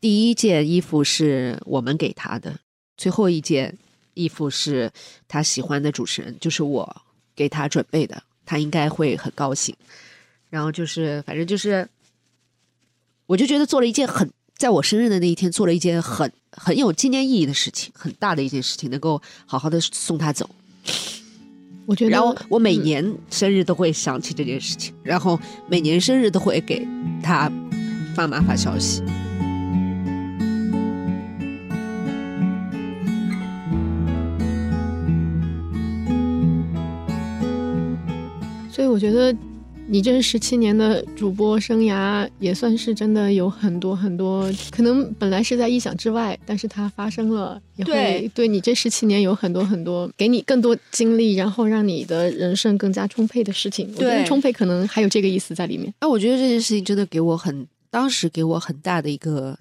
第一件衣服是我们给她的，最后一件衣服是她喜欢的主持人，就是我给她准备的，她应该会很高兴。然后就是，反正就是，我就觉得做了一件很在我生日的那一天做了一件很很有纪念意义的事情，很大的一件事情，能够好好的送他走。我觉得，然后我每年生日都会想起这件事情，然后每年生日都会给他爸妈发消息。所以我觉得。你这十七年的主播生涯也算是真的有很多很多，可能本来是在意想之外，但是它发生了，也会对你这十七年有很多很多，给你更多经历，然后让你的人生更加充沛的事情。对，充沛可能还有这个意思在里面。哎，我觉得这件事情真的给我很，当时给我很大的一个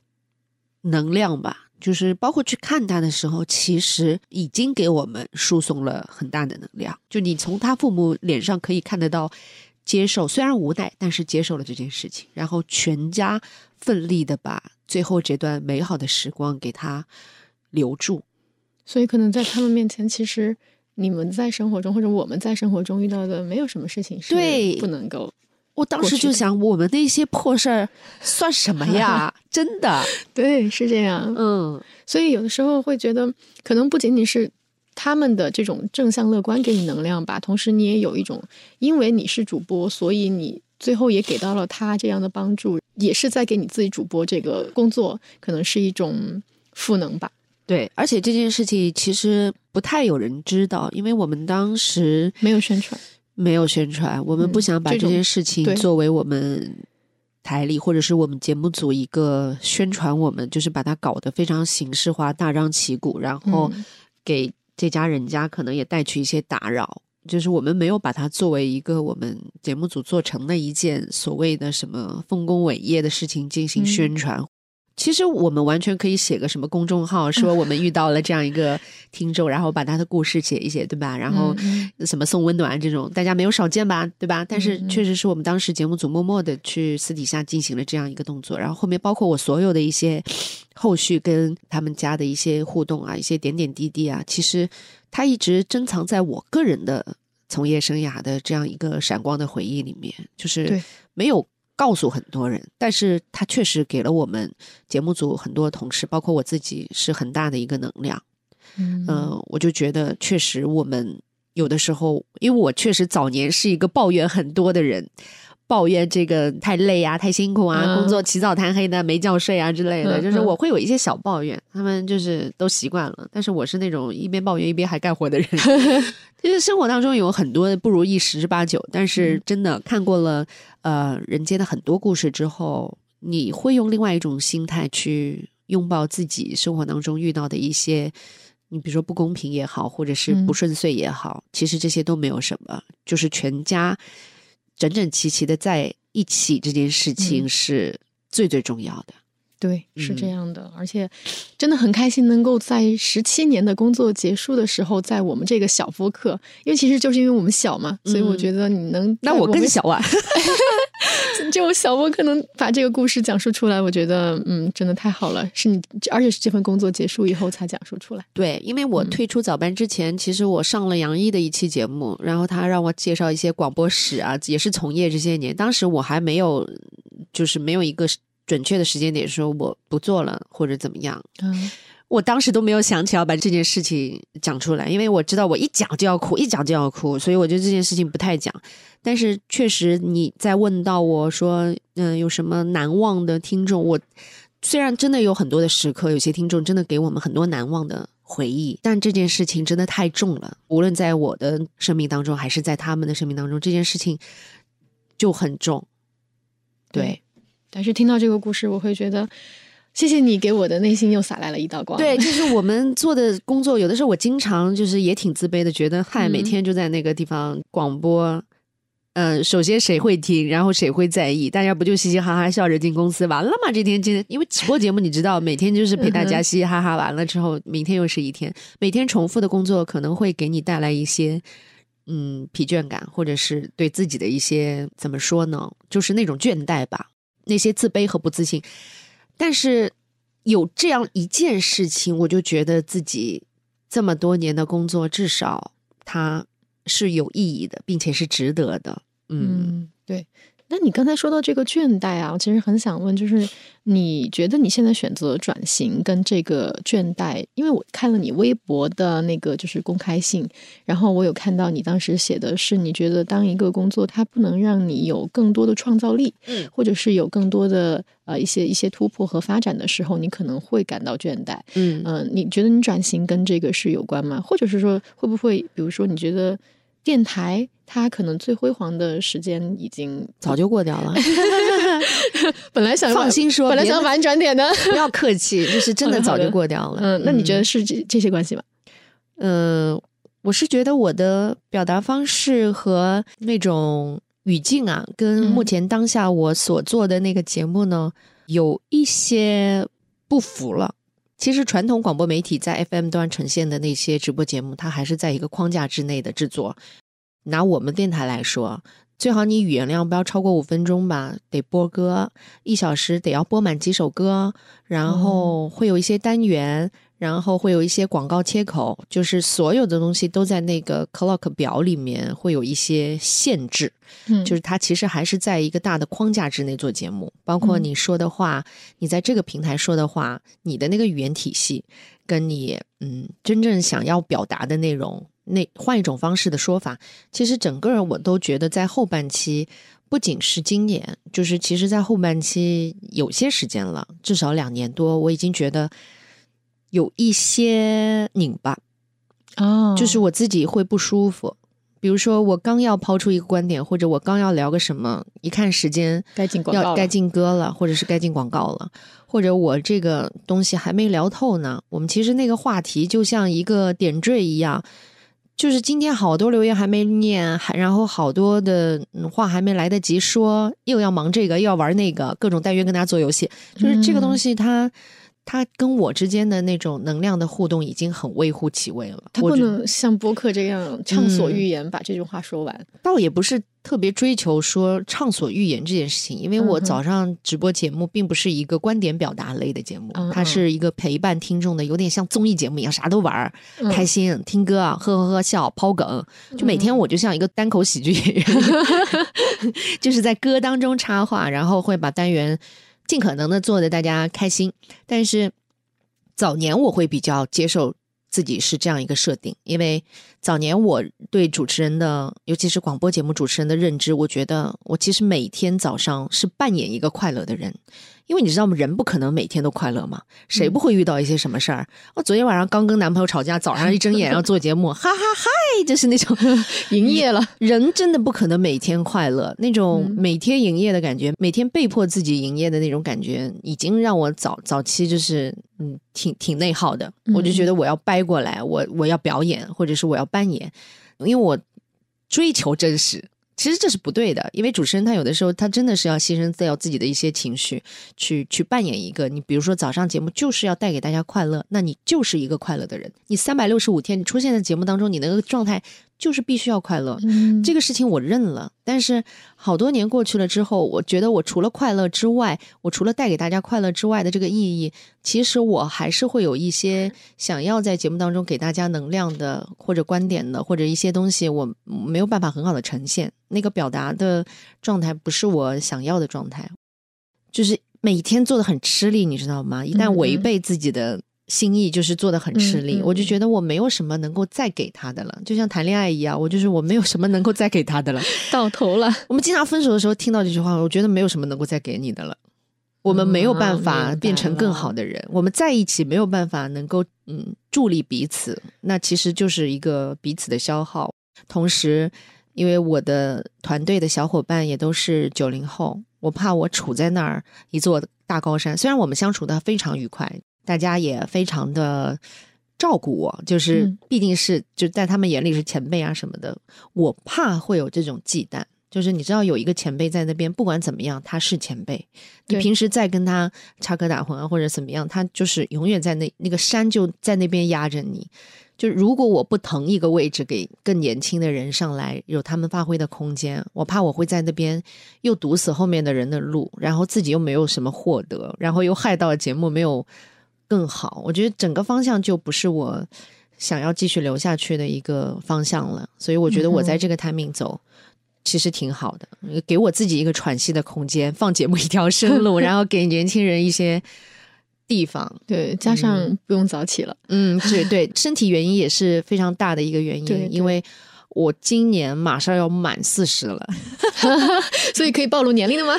能量吧，就是包括去看他的时候，其实已经给我们输送了很大的能量。就你从他父母脸上可以看得到。接受虽然无奈，但是接受了这件事情，然后全家奋力的把最后这段美好的时光给他留住。所以，可能在他们面前，其实你们在生活中或者我们在生活中遇到的，没有什么事情是不能够。我当时就想，我们那些破事儿算什么呀？真的，对，是这样。嗯，所以有的时候会觉得，可能不仅仅是。他们的这种正向乐观给你能量吧，同时你也有一种，因为你是主播，所以你最后也给到了他这样的帮助，也是在给你自己主播这个工作，可能是一种赋能吧。对，而且这件事情其实不太有人知道，因为我们当时没有宣传，没有宣传，我们不想把这件事情作为我们台里或者是我们节目组一个宣传，我们就是把它搞得非常形式化、大张旗鼓，然后给。这家人家可能也带去一些打扰，就是我们没有把它作为一个我们节目组做成的一件所谓的什么丰功伟业的事情进行宣传。其实我们完全可以写个什么公众号，说我们遇到了这样一个听众，然后把他的故事写一写，对吧？然后什么送温暖这种，大家没有少见吧，对吧？但是确实是我们当时节目组默默的去私底下进行了这样一个动作，然后后面包括我所有的一些后续跟他们家的一些互动啊，一些点点滴滴啊，其实他一直珍藏在我个人的从业生涯的这样一个闪光的回忆里面，就是没有。告诉很多人，但是他确实给了我们节目组很多同事，包括我自己，是很大的一个能量。嗯，我就觉得确实我们有的时候，因为我确实早年是一个抱怨很多的人。抱怨这个太累啊，太辛苦啊，工作起早贪黑的，没觉睡啊之类的，就是我会有一些小抱怨，他们就是都习惯了。但是我是那种一边抱怨一边还干活的人。其 实生活当中有很多不如意十之八九，但是真的看过了呃人间的很多故事之后，你会用另外一种心态去拥抱自己生活当中遇到的一些，你比如说不公平也好，或者是不顺遂也好，其实这些都没有什么，就是全家。整整齐齐的在一起，这件事情是最最重要的。对，是这样的，而且真的很开心，能够在十七年的工作结束的时候，在我们这个小播客，因为其实就是因为我们小嘛，所以我觉得你能，那我更小啊。就小播客能把这个故事讲述出来，我觉得嗯，真的太好了。是你，而且是这份工作结束以后才讲述出来。对，因为我退出早班之前，其实我上了杨毅的一期节目，然后他让我介绍一些广播史啊，也是从业这些年。当时我还没有，就是没有一个准确的时间点说我不做了或者怎么样。嗯。我当时都没有想起要把这件事情讲出来，因为我知道我一讲就要哭，一讲就要哭，所以我觉得这件事情不太讲。但是确实，你在问到我说，嗯，有什么难忘的听众？我虽然真的有很多的时刻，有些听众真的给我们很多难忘的回忆，但这件事情真的太重了。无论在我的生命当中，还是在他们的生命当中，这件事情就很重。对，但是听到这个故事，我会觉得。谢谢你给我的内心又洒来了一道光。对，就是我们做的工作，有的时候我经常就是也挺自卑的，觉得嗨，每天就在那个地方广播，嗯，首先谁会听，然后谁会在意？大家不就嘻嘻哈哈笑着进公司完了吗？这天今天因为直播节目，你知道，每天就是陪大家嘻嘻哈哈，完了之后，明天又是一天，每天重复的工作可能会给你带来一些嗯疲倦感，或者是对自己的一些怎么说呢？就是那种倦怠吧，那些自卑和不自信。但是有这样一件事情，我就觉得自己这么多年的工作，至少它是有意义的，并且是值得的。嗯，对。那你刚才说到这个倦怠啊，我其实很想问，就是你觉得你现在选择转型跟这个倦怠，因为我看了你微博的那个就是公开信，然后我有看到你当时写的是，你觉得当一个工作它不能让你有更多的创造力，嗯，或者是有更多的呃一些一些突破和发展的时候，你可能会感到倦怠，嗯嗯，你觉得你转型跟这个是有关吗？或者是说会不会，比如说你觉得？电台它可能最辉煌的时间已经早就过掉了。本来想放心说，本来想婉转点的，不要客气，就是真的早就过掉了。嗯，那你觉得是这这些关系吗？呃，我是觉得我的表达方式和那种语境啊，跟目前当下我所做的那个节目呢，有一些不符了。其实传统广播媒体在 FM 端呈现的那些直播节目，它还是在一个框架之内的制作。拿我们电台来说，最好你语言量不要超过五分钟吧，得播歌，一小时得要播满几首歌，然后会有一些单元。然后会有一些广告切口，就是所有的东西都在那个 clock 表里面会有一些限制，嗯，就是它其实还是在一个大的框架之内做节目，包括你说的话，你在这个平台说的话，你的那个语言体系，跟你嗯真正想要表达的内容，那换一种方式的说法，其实整个我都觉得在后半期，不仅是今年，就是其实在后半期有些时间了，至少两年多，我已经觉得。有一些拧巴，哦，就是我自己会不舒服。比如说，我刚要抛出一个观点，或者我刚要聊个什么，一看时间该进广告，该进歌了，或者是该进广告了，或者我这个东西还没聊透呢。我们其实那个话题就像一个点缀一样，就是今天好多留言还没念，还然后好多的话还没来得及说，又要忙这个，又要玩那个，各种单元跟大家做游戏，就是这个东西它。他跟我之间的那种能量的互动已经很微乎其微了。他不能像播客这样畅所欲言，把这句话说完。倒也不是特别追求说畅所欲言这件事情，因为我早上直播节目并不是一个观点表达类的节目，它是一个陪伴听众的，有点像综艺节目一样，啥都玩，开心听歌啊，呵呵呵笑，抛梗。就每天我就像一个单口喜剧演员，就是在歌当中插话，然后会把单元。尽可能的做的大家开心，但是早年我会比较接受自己是这样一个设定，因为早年我对主持人的，尤其是广播节目主持人的认知，我觉得我其实每天早上是扮演一个快乐的人。因为你知道吗？人不可能每天都快乐嘛，谁不会遇到一些什么事儿？我昨天晚上刚跟男朋友吵架，早上一睁眼要做节目，哈哈嗨，就是那种 营业了。人真的不可能每天快乐，那种每天营业的感觉，每天被迫自己营业的那种感觉，已经让我早早期就是嗯，挺挺内耗的。我就觉得我要掰过来，我我要表演，或者是我要扮演，因为我追求真实。其实这是不对的，因为主持人他有的时候他真的是要牺牲掉自己的一些情绪，去去扮演一个你，比如说早上节目就是要带给大家快乐，那你就是一个快乐的人。你三百六十五天你出现在节目当中，你那个状态。就是必须要快乐，这个事情我认了。但是好多年过去了之后，我觉得我除了快乐之外，我除了带给大家快乐之外的这个意义，其实我还是会有一些想要在节目当中给大家能量的，或者观点的，或者一些东西，我没有办法很好的呈现。那个表达的状态不是我想要的状态，就是每天做的很吃力，你知道吗？一旦违背自己的。心意就是做的很吃力，我就觉得我没有什么能够再给他的了，就像谈恋爱一样，我就是我没有什么能够再给他的了，到头了。我们经常分手的时候听到这句话，我觉得没有什么能够再给你的了，我们没有办法变成更好的人，我们在一起没有办法能够嗯助力彼此，那其实就是一个彼此的消耗。同时，因为我的团队的小伙伴也都是九零后，我怕我处在那儿一座大高山，虽然我们相处的非常愉快。大家也非常的照顾我，就是毕竟是就在他们眼里是前辈啊什么的，我怕会有这种忌惮。就是你知道有一个前辈在那边，不管怎么样他是前辈，你平时再跟他插科打诨啊或者怎么样，他就是永远在那那个山就在那边压着你。就如果我不腾一个位置给更年轻的人上来，有他们发挥的空间，我怕我会在那边又堵死后面的人的路，然后自己又没有什么获得，然后又害到节目没有。更好，我觉得整个方向就不是我想要继续留下去的一个方向了，所以我觉得我在这个 timing 走，其实挺好的，给我自己一个喘息的空间，放节目一条生路，然后给年轻人一些地方。对，加上不用早起了。嗯，对 对，身体原因也是非常大的一个原因，因为我今年马上要满四十了，所以可以暴露年龄的吗？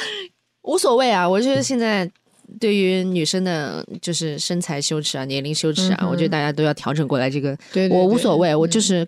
无所谓啊，我觉得现在对于女生的，就是身材羞耻啊，年龄羞耻啊，我觉得大家都要调整过来。这个我无所谓，我就是。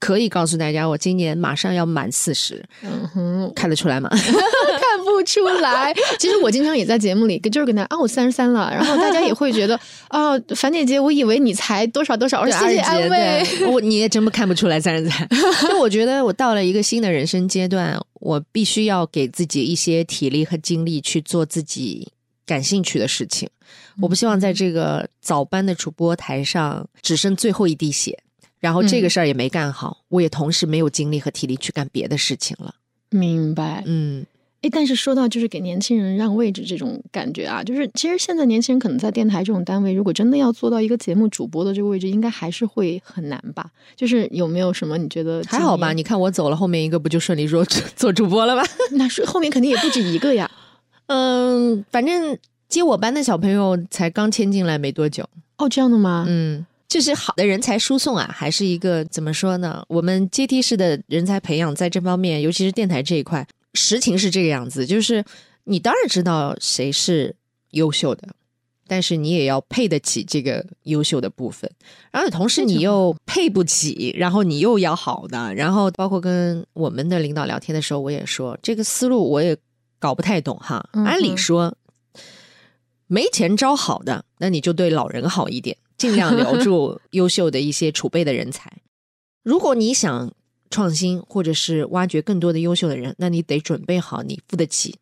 可以告诉大家，我今年马上要满四十，嗯哼，看得出来吗？看不出来。其实我经常也在节目里，就是跟大家啊，我三十三了，然后大家也会觉得啊，樊姐姐，我以为你才多少多少，谢谢安慰。我你也真不看不出来三十三。就我觉得我到了一个新的人生阶段，我必须要给自己一些体力和精力去做自己感兴趣的事情。我不希望在这个早班的主播台上只剩最后一滴血。然后这个事儿也没干好，我也同时没有精力和体力去干别的事情了。明白，嗯，哎，但是说到就是给年轻人让位置这种感觉啊，就是其实现在年轻人可能在电台这种单位，如果真的要做到一个节目主播的这个位置，应该还是会很难吧？就是有没有什么你觉得还好吧？你看我走了，后面一个不就顺利做做主播了吗？那是后面肯定也不止一个呀。嗯，反正接我班的小朋友才刚迁进来没多久。哦，这样的吗？嗯。就是好的人才输送啊，还是一个怎么说呢？我们阶梯式的人才培养，在这方面，尤其是电台这一块，实情是这个样子。就是你当然知道谁是优秀的，但是你也要配得起这个优秀的部分。然后同时你又配不起，然后你又要好的。然后包括跟我们的领导聊天的时候，我也说这个思路我也搞不太懂哈。按理说，没钱招好的，那你就对老人好一点。尽量留住优秀的一些储备的人才。如果你想创新，或者是挖掘更多的优秀的人，那你得准备好你付得起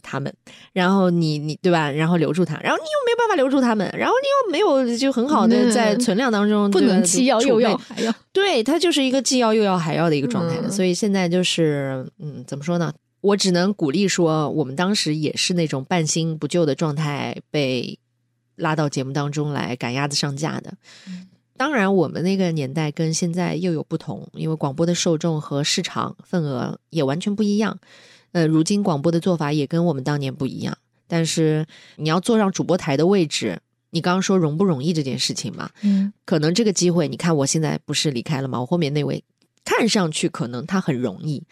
他们，然后你你对吧？然后留住他，然后你又没有办法留住他们，然后你又没有就很好的在存量当中，不能既要又要还要。对，他就是一个既要又要还要的一个状态。所以现在就是嗯，怎么说呢？我只能鼓励说，我们当时也是那种半新不旧的状态被。拉到节目当中来赶鸭子上架的，当然我们那个年代跟现在又有不同，因为广播的受众和市场份额也完全不一样。呃，如今广播的做法也跟我们当年不一样。但是你要坐上主播台的位置，你刚刚说容不容易这件事情嘛？嗯，可能这个机会，你看我现在不是离开了吗？我后面那位看上去可能他很容易。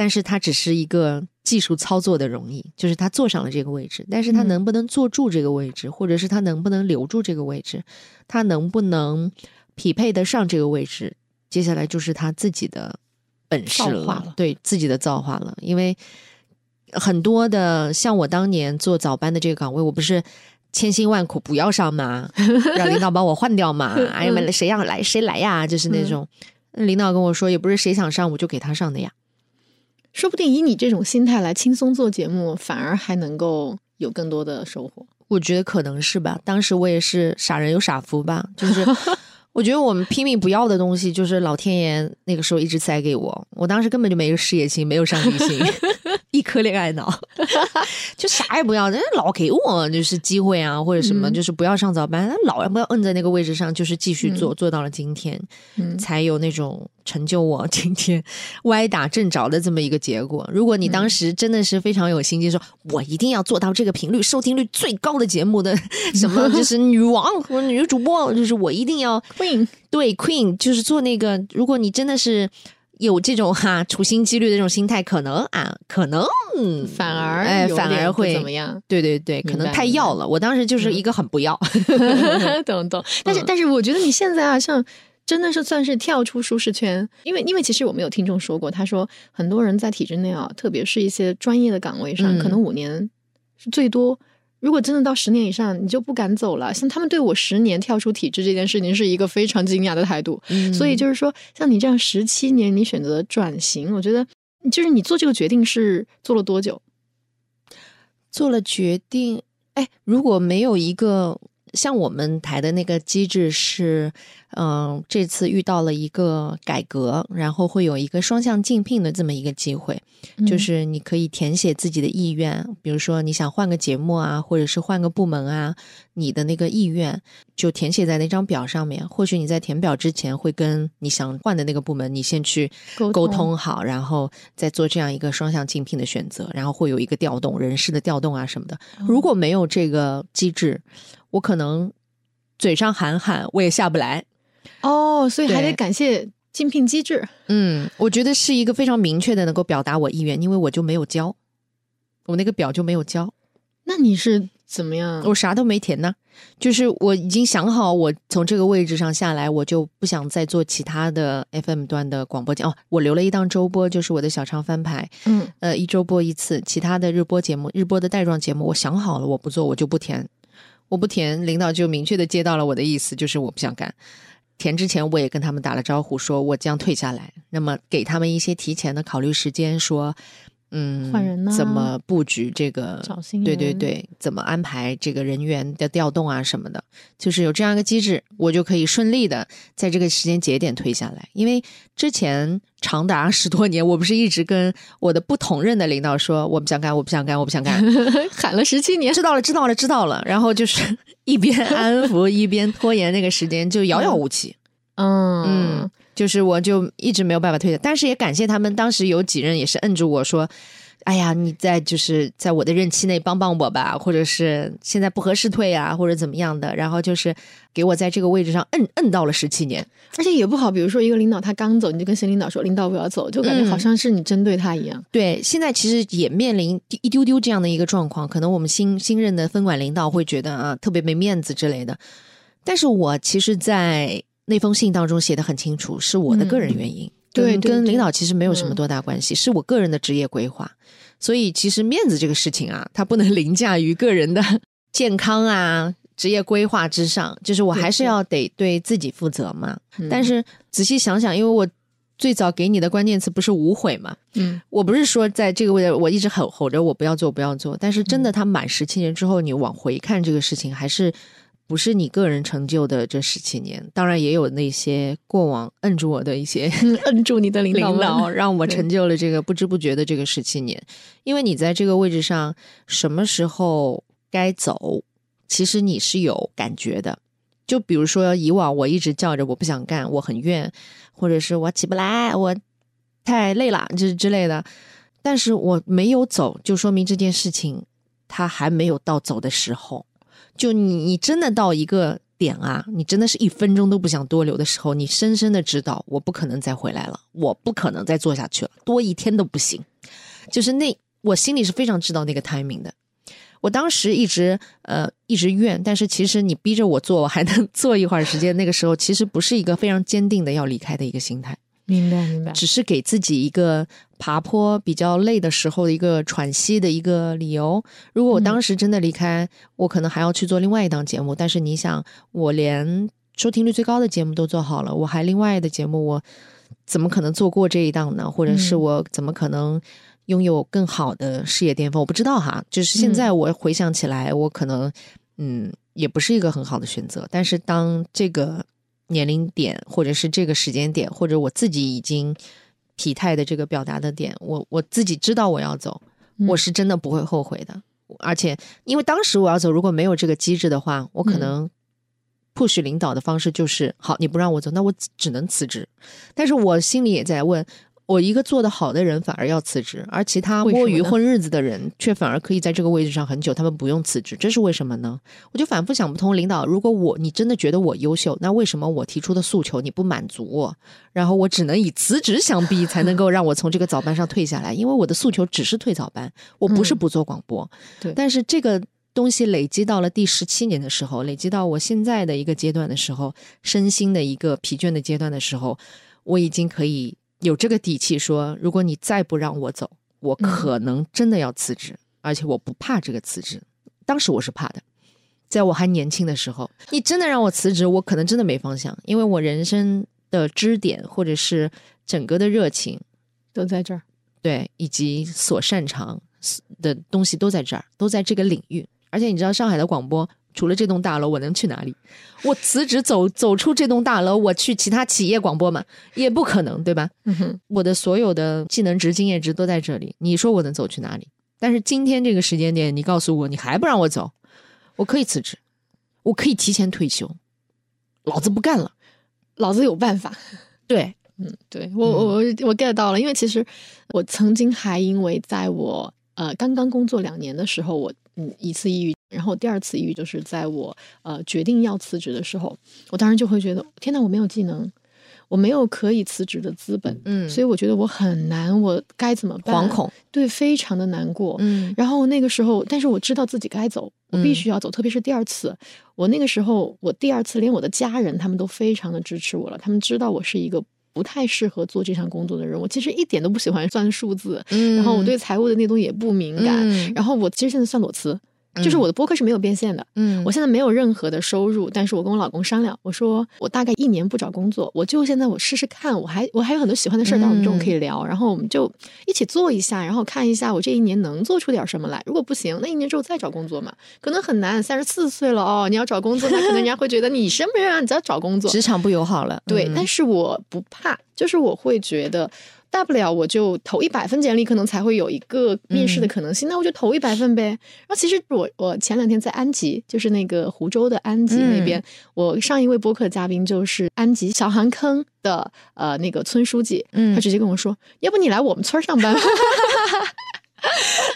但是他只是一个技术操作的容易，就是他坐上了这个位置，但是他能不能坐住这个位置，或者是他能不能留住这个位置，他能不能匹配得上这个位置，接下来就是他自己的本事了，对自己的造化了。因为很多的像我当年做早班的这个岗位，我不是千辛万苦不要上吗？让领导把我换掉嘛？哎呀妈，谁要来谁来呀？就是那种领导跟我说，也不是谁想上我就给他上的呀。说不定以你这种心态来轻松做节目，反而还能够有更多的收获。我觉得可能是吧。当时我也是傻人有傻福吧，就是 我觉得我们拼命不要的东西，就是老天爷那个时候一直塞给我。我当时根本就没有事业心，没有上进心。一颗恋爱脑，就啥也不要，人家老给我就是机会啊，或者什么，就是不要上早班，老要不要摁在那个位置上，就是继续做，做到了今天，才有那种成就我今天 歪打正着的这么一个结果。如果你当时真的是非常有心机，说我一定要做到这个频率、收听率最高的节目的 什么，就是女王或女主播，就是我一定要 queen，对 queen，就是做那个。如果你真的是。有这种哈处心积虑的这种心态，可能啊，可能反而哎，反而会怎么样？对对对，可能太要了。我当时就是一个很不要，懂懂。但是但是，我觉得你现在啊，像真的是算是跳出舒适圈，因为因为其实我们有听众说过，他说很多人在体制内啊，特别是一些专业的岗位上，可能五年是最多。如果真的到十年以上，你就不敢走了。像他们对我十年跳出体制这件事情，是一个非常惊讶的态度。所以就是说，像你这样十七年，你选择转型，我觉得就是你做这个决定是做了多久？做了决定，哎，如果没有一个像我们台的那个机制是，嗯，这次遇到了一个改革，然后会有一个双向竞聘的这么一个机会，就是你可以填写自己的意愿，比如说你想换个节目啊，或者是换个部门啊，你的那个意愿就填写在那张表上面。或许你在填表之前会跟你想换的那个部门，你先去沟通好，然后再做这样一个双向竞聘的选择，然后会有一个调动人事的调动啊什么的。如果没有这个机制，我可能嘴上喊喊，我也下不来哦，所以还得感谢竞聘机制。嗯，我觉得是一个非常明确的能够表达我意愿，因为我就没有交，我那个表就没有交。那你是怎么样？我啥都没填呢，就是我已经想好，我从这个位置上下来，我就不想再做其他的 FM 端的广播节哦。我留了一档周播，就是我的小唱翻牌，嗯，呃，一周播一次。其他的日播节目、日播的带状节目，我想好了，我不做，我就不填。我不填，领导就明确的接到了我的意思，就是我不想干。填之前我也跟他们打了招呼，说我将退下来。那么给他们一些提前的考虑时间，说。嗯，换人呢？怎么布局这个？找新人？对对对，怎么安排这个人员的调动啊什么的？就是有这样一个机制，我就可以顺利的在这个时间节点退下来。因为之前长达十多年，我不是一直跟我的不同任的领导说，我不想干，我不想干，我不想干，喊了十七年，知道了，知道了，知道了。然后就是 一边安抚，一边拖延那个时间，就遥遥无期。嗯嗯。就是我就一直没有办法退的，但是也感谢他们，当时有几任也是摁住我说：“哎呀，你在就是在我的任期内帮帮我吧，或者是现在不合适退啊，或者怎么样的。”然后就是给我在这个位置上摁摁到了十七年，而且也不好。比如说一个领导他刚走，你就跟新领导说：“领导我要走”，就感觉好像是你针对他一样。对，现在其实也面临一丢丢这样的一个状况，可能我们新新任的分管领导会觉得啊特别没面子之类的，但是我其实，在。那封信当中写的很清楚，是我的个人原因，对，跟领导其实没有什么多大关系，是我个人的职业规划。所以其实面子这个事情啊，它不能凌驾于个人的健康啊、职业规划之上，就是我还是要得对自己负责嘛。但是仔细想想，因为我最早给你的关键词不是无悔嘛，嗯，我不是说在这个位置我一直吼吼着我不要做不要做，但是真的他满十七年之后，你往回看这个事情还是。不是你个人成就的这十七年，当然也有那些过往摁住我的一些 摁住你的领导，让我成就了这个不知不觉的这个十七年。因为你在这个位置上，什么时候该走，其实你是有感觉的。就比如说以往我一直叫着我不想干，我很怨，或者是我起不来，我太累了，就是之类的。但是我没有走，就说明这件事情它还没有到走的时候。就你，你真的到一个点啊，你真的是一分钟都不想多留的时候，你深深的知道，我不可能再回来了，我不可能再做下去了，多一天都不行。就是那，我心里是非常知道那个 timing 的。我当时一直呃一直怨，但是其实你逼着我做，我还能做一会儿时间。那个时候其实不是一个非常坚定的要离开的一个心态。明白，明白，只是给自己一个爬坡比较累的时候的一个喘息的一个理由。如果我当时真的离开，我可能还要去做另外一档节目。但是你想，我连收听率最高的节目都做好了，我还另外的节目，我怎么可能做过这一档呢？或者是我怎么可能拥有更好的事业巅峰？我不知道哈。就是现在我回想起来，我可能嗯，也不是一个很好的选择。但是当这个。年龄点，或者是这个时间点，或者我自己已经体态的这个表达的点，我我自己知道我要走，我是真的不会后悔的。而且，因为当时我要走，如果没有这个机制的话，我可能 push 领导的方式就是：好，你不让我走，那我只能辞职。但是我心里也在问。我一个做得好的人反而要辞职，而其他摸鱼混日子的人却反而可以在这个位置上很久，他们不用辞职，这是为什么呢？我就反复想不通。领导，如果我你真的觉得我优秀，那为什么我提出的诉求你不满足我？然后我只能以辞职相逼，才能够让我从这个早班上退下来？因为我的诉求只是退早班，我不是不做广播。对，但是这个东西累积到了第十七年的时候，累积到我现在的一个阶段的时候，身心的一个疲倦的阶段的时候，我已经可以。有这个底气说，如果你再不让我走，我可能真的要辞职，而且我不怕这个辞职。当时我是怕的，在我还年轻的时候，你真的让我辞职，我可能真的没方向，因为我人生的支点或者是整个的热情都在这儿，对，以及所擅长的东西都在这儿，都在这个领域。而且你知道，上海的广播除了这栋大楼，我能去哪里？我辞职走走出这栋大楼，我去其他企业广播嘛？也不可能，对吧？我的所有的技能值、经验值都在这里，你说我能走去哪里？但是今天这个时间点，你告诉我，你还不让我走，我可以辞职，我可以提前退休，老子不干了，老子有办法。对，嗯，对我我我 get 到了，因为其实我曾经还因为在我呃刚刚工作两年的时候，我嗯一次抑郁。然后第二次抑郁就是在我呃决定要辞职的时候，我当时就会觉得天哪，我没有技能，我没有可以辞职的资本，嗯，所以我觉得我很难，我该怎么办？惶恐，对，非常的难过，嗯。然后那个时候，但是我知道自己该走，我必须要走，特别是第二次，我那个时候我第二次连我的家人他们都非常的支持我了，他们知道我是一个不太适合做这项工作的人，我其实一点都不喜欢算数字，嗯，然后我对财务的那东西也不敏感，然后我其实现在算裸辞。就是我的播客是没有变现的，嗯，我现在没有任何的收入，但是我跟我老公商量，我说我大概一年不找工作，我就现在我试试看，我还我还有很多喜欢的事儿，等我们中午可以聊，然后我们就一起做一下，然后看一下我这一年能做出点什么来。如果不行，那一年之后再找工作嘛，可能很难。三十四岁了哦，你要找工作，那可能人家会觉得你什么人啊？你在找工作，职场不友好了。对，但是我不怕，就是我会觉得。大不了我就投一百份简历，可能才会有一个面试的可能性。那我就投一百份呗。然后其实我我前两天在安吉，就是那个湖州的安吉那边，我上一位播客嘉宾就是安吉小韩坑的呃那个村书记，他直接跟我说，要不你来我们村上班。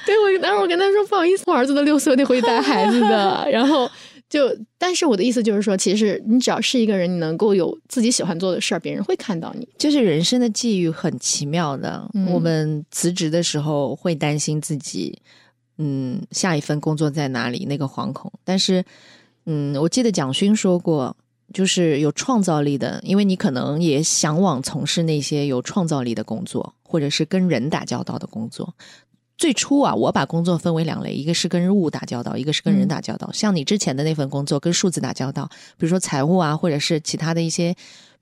对我当时我跟他说不好意思，我儿子都六岁，我得回去带孩子的。然后。就，但是我的意思就是说，其实你只要是一个人，你能够有自己喜欢做的事儿，别人会看到你。就是人生的际遇很奇妙的。我们辞职的时候会担心自己，嗯，下一份工作在哪里那个惶恐。但是，嗯，我记得蒋勋说过，就是有创造力的，因为你可能也向往从事那些有创造力的工作，或者是跟人打交道的工作。最初啊，我把工作分为两类，一个是跟物打交道，一个是跟人打交道。像你之前的那份工作，跟数字打交道，比如说财务啊，或者是其他的一些，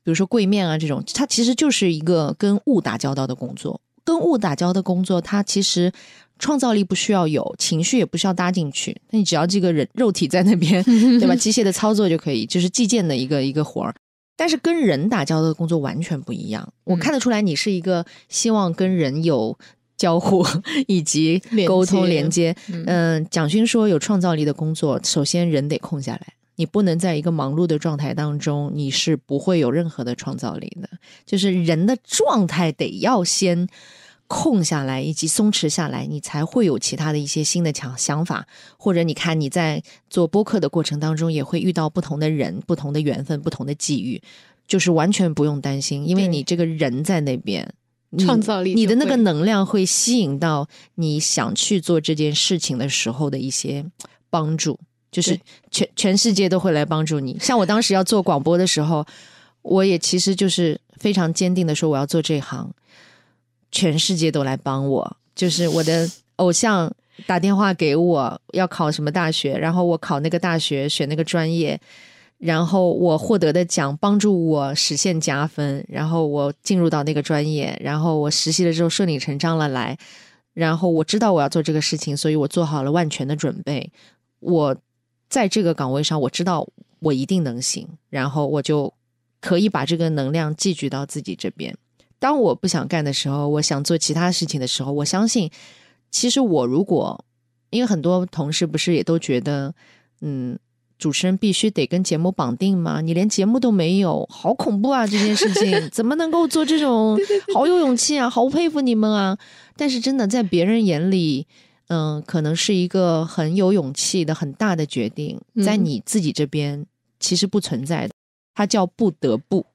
比如说柜面啊这种，它其实就是一个跟物打交道的工作。跟物打交道的工作，它其实创造力不需要有，情绪也不需要搭进去，那你只要这个人肉体在那边，对吧？机械的操作就可以，就是计件的一个一个活儿。但是跟人打交道的工作完全不一样，我看得出来你是一个希望跟人有。交互 以及沟通连接，嗯，蒋勋说有创造力的工作，首先人得空下来，你不能在一个忙碌的状态当中，你是不会有任何的创造力的。就是人的状态得要先空下来，以及松弛下来，你才会有其他的一些新的想想法。或者你看你在做播客的过程当中，也会遇到不同的人、不同的缘分、不同的际遇，就是完全不用担心，因为你这个人在那边。创造力，你的那个能量会吸引到你想去做这件事情的时候的一些帮助，就是全全世界都会来帮助你。像我当时要做广播的时候，我也其实就是非常坚定的说我要做这行，全世界都来帮我。就是我的偶像打电话给我要考什么大学，然后我考那个大学选那个专业。然后我获得的奖帮助我实现加分，然后我进入到那个专业，然后我实习了之后顺理成章了来，然后我知道我要做这个事情，所以我做好了万全的准备。我在这个岗位上，我知道我一定能行，然后我就可以把这个能量寄居到自己这边。当我不想干的时候，我想做其他事情的时候，我相信，其实我如果因为很多同事不是也都觉得，嗯。主持人必须得跟节目绑定吗？你连节目都没有，好恐怖啊！这件事情 怎么能够做这种？好有勇气啊，好佩服你们啊！但是真的在别人眼里，嗯，可能是一个很有勇气的很大的决定，在你自己这边其实不存在的，它叫不得不。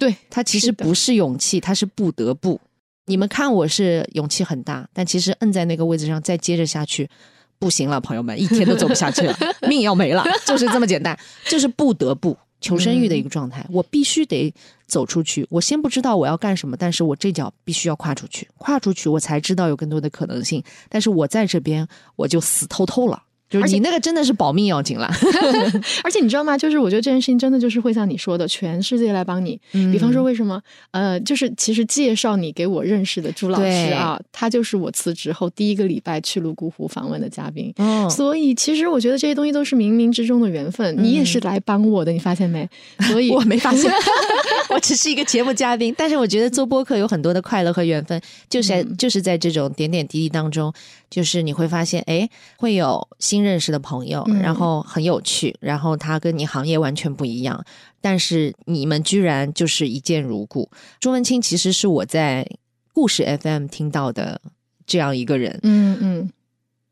对，它其实不是勇气，它是不得不。你们看我是勇气很大，但其实摁在那个位置上再接着下去。不行了，朋友们，一天都走不下去了，命要没了，就是这么简单，就是不得不求生欲的一个状态。我必须得走出去，我先不知道我要干什么，但是我这脚必须要跨出去，跨出去我才知道有更多的可能性。但是我在这边我就死透透了，就是你那个真的是保命要紧了，而且你知道吗？就是我觉得这件事情真的就是会像你说的，全世界来帮你。比方说，为什么？呃，就是其实介绍你给我认识的朱老师啊，他就是我辞职后第一个礼拜去泸沽湖访问的嘉宾。嗯，所以其实我觉得这些东西都是冥冥之中的缘分。你也是来帮我的，你发现没？所以我没发现，我只是一个节目嘉宾。但是我觉得做播客有很多的快乐和缘分，就是就是在这种点点滴滴当中，就是你会发现，哎，会有新。新认识的朋友，然后很有趣，然后他跟你行业完全不一样，但是你们居然就是一见如故。朱文清其实是我在故事 FM 听到的这样一个人，嗯嗯。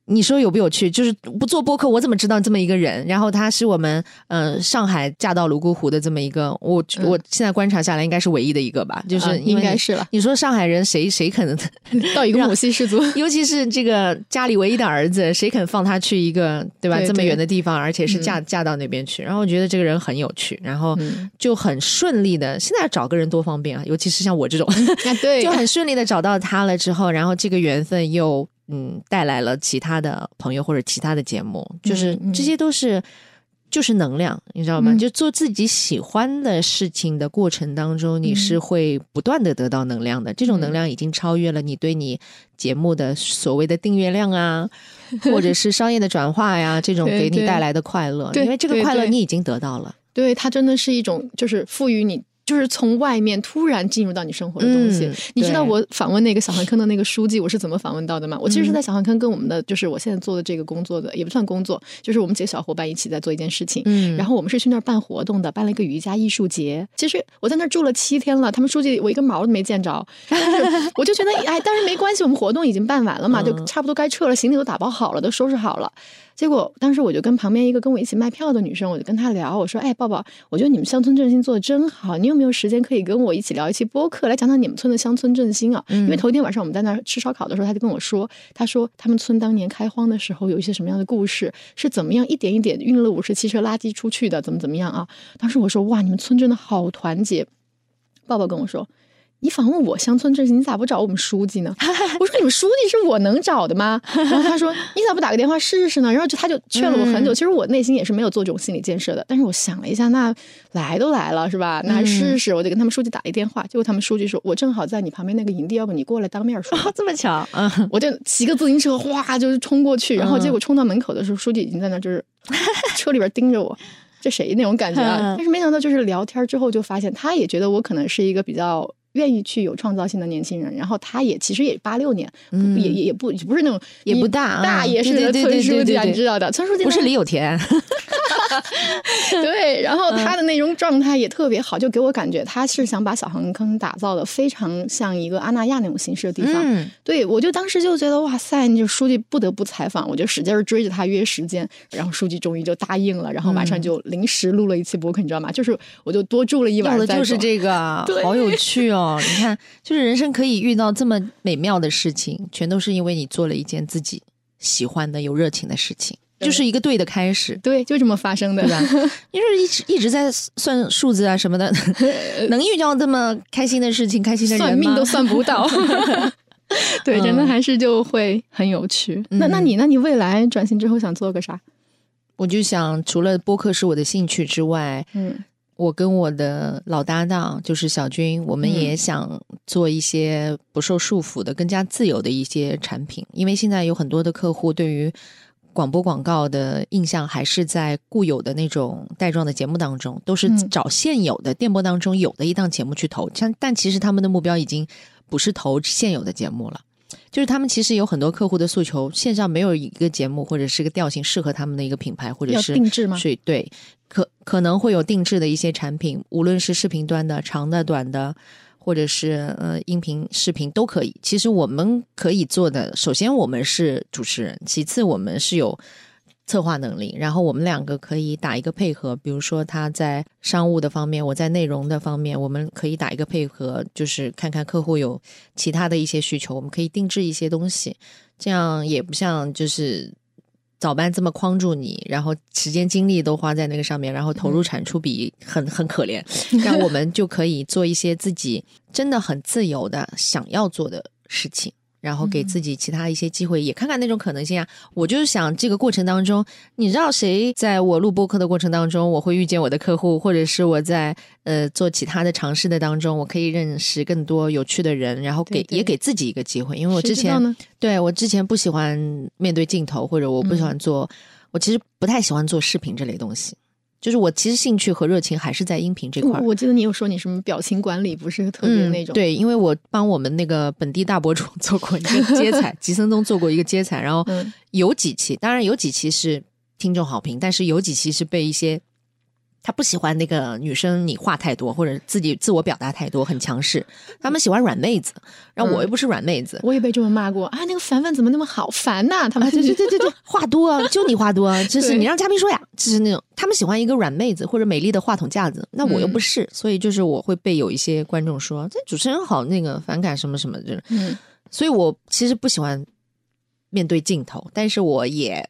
你说有不有趣？就是不做播客，我怎么知道这么一个人？然后他是我们嗯上海嫁到泸沽湖的这么一个，我我现在观察下来应该是唯一的一个吧，就是应该是了。你说上海人谁谁肯 到一个母系氏族？尤其是这个家里唯一的儿子，谁肯放他去一个对吧这么远的地方，而且是嫁嫁到那边去？然后我觉得这个人很有趣，然后就很顺利的。现在找个人多方便啊，尤其是像我这种，对，就很顺利的找到他了之后，然后这个缘分又。嗯，带来了其他的朋友或者其他的节目，就是这些都是就是能量，你知道吗？就做自己喜欢的事情的过程当中，你是会不断的得到能量的。这种能量已经超越了你对你节目的所谓的订阅量啊，或者是商业的转化呀，这种给你带来的快乐，因为这个快乐你已经得到了。对，它真的是一种就是赋予你。就是从外面突然进入到你生活的东西，你知道我访问那个小汉坑的那个书记，我是怎么访问到的吗？我其实是在小汉坑跟我们的，就是我现在做的这个工作的，也不算工作，就是我们几个小伙伴一起在做一件事情。嗯，然后我们是去那儿办活动的，办了一个瑜伽艺术节。其实我在那儿住了七天了，他们书记我一根毛都没见着，我就觉得哎，但是没关系，我们活动已经办完了嘛，就差不多该撤了，行李都打包好了，都收拾好了。结果当时我就跟旁边一个跟我一起卖票的女生，我就跟她聊，我说：“哎，抱抱，我觉得你们乡村振兴做的真好，你有没有时间可以跟我一起聊一期播客，来讲讲你们村的乡村振兴啊？因为头一天晚上我们在那儿吃烧烤的时候，他就跟我说，他说他们村当年开荒的时候有一些什么样的故事，是怎么样一点一点运了五十汽车垃圾出去的，怎么怎么样啊？当时我说：哇，你们村真的好团结。抱抱跟我说。”你访问我乡村振兴，你咋不找我们书记呢？我说你们书记是我能找的吗？然后他说 你咋不打个电话试试呢？然后就他就劝了我很久。其实我内心也是没有做这种心理建设的，但是我想了一下，那来都来了是吧？那还试试，我就跟他们书记打一电话。结果他们书记说，我正好在你旁边那个营地，要不你过来当面说？这么巧？嗯，我就骑个自行车哗就是冲过去，然后结果冲到门口的时候，书记已经在那就是 车里边盯着我，这谁那种感觉啊？但是没想到就是聊天之后就发现，他也觉得我可能是一个比较。愿意去有创造性的年轻人，然后他也其实也八六年，也也也不不是那种也不大大爷似的村书记，你知道的，村书记不是李有田。对，然后他的那种状态也特别好，就给我感觉他是想把小航坑打造的非常像一个阿那亚那种形式的地方。对，我就当时就觉得哇塞，你就书记不得不采访，我就使劲追着他约时间，然后书记终于就答应了，然后马上就临时录了一期播客，你知道吗？就是我就多住了一晚。要的就是这个，好有趣哦！你看，就是人生可以遇到这么美妙的事情，全都是因为你做了一件自己喜欢的、有热情的事情。就是一个对的开始，对，就这么发生的，对吧？你说一直一直在算数字啊什么的，能遇到这么开心的事情、开心的人算命都算不到，对，真的还是就会很有趣。那那你那你未来转型之后想做个啥？我就想，除了播客是我的兴趣之外，嗯，我跟我的老搭档就是小军，我们也想做一些不受束缚的、更加自由的一些产品，因为现在有很多的客户对于。广播广告的印象还是在固有的那种带状的节目当中，都是找现有的电波当中有的一档节目去投。但但其实他们的目标已经不是投现有的节目了，就是他们其实有很多客户的诉求，线上没有一个节目或者是个调性适合他们的一个品牌，或者是定制吗？所以对，可可能会有定制的一些产品，无论是视频端的、长的、短的。或者是呃音频、视频都可以。其实我们可以做的，首先我们是主持人，其次我们是有策划能力，然后我们两个可以打一个配合。比如说他在商务的方面，我在内容的方面，我们可以打一个配合，就是看看客户有其他的一些需求，我们可以定制一些东西。这样也不像就是。早班这么框住你，然后时间精力都花在那个上面，然后投入产出比很 很可怜。但我们就可以做一些自己真的很自由的想要做的事情，然后给自己其他一些机会，也看看那种可能性啊。我就是想这个过程当中，你知道谁在我录播客的过程当中，我会遇见我的客户，或者是我在呃做其他的尝试的当中，我可以认识更多有趣的人，然后给也给自己一个机会。因为我之前对我之前不喜欢面对镜头，或者我不喜欢做，我其实不太喜欢做视频这类东西。就是我其实兴趣和热情还是在音频这块。我记得你有说你什么表情管理不是特别那种。对，因为我帮我们那个本地大博主做过一个 接彩，吉森东做过一个接彩，然后有几期，当然有几期是听众好评，但是有几期是被一些。他不喜欢那个女生，你话太多或者自己自我表达太多，很强势。他们喜欢软妹子，然后我又不是软妹子，我也被这么骂过啊！那个凡凡怎么那么好烦呐？他们对对对对对，话多，就你话多，就是你让嘉宾说呀，就是那种他们喜欢一个软妹子或者美丽的话筒架子，那我又不是，所以就是我会被有一些观众说这主持人好那个反感什么什么的，嗯，所以我其实不喜欢面对镜头，但是我也。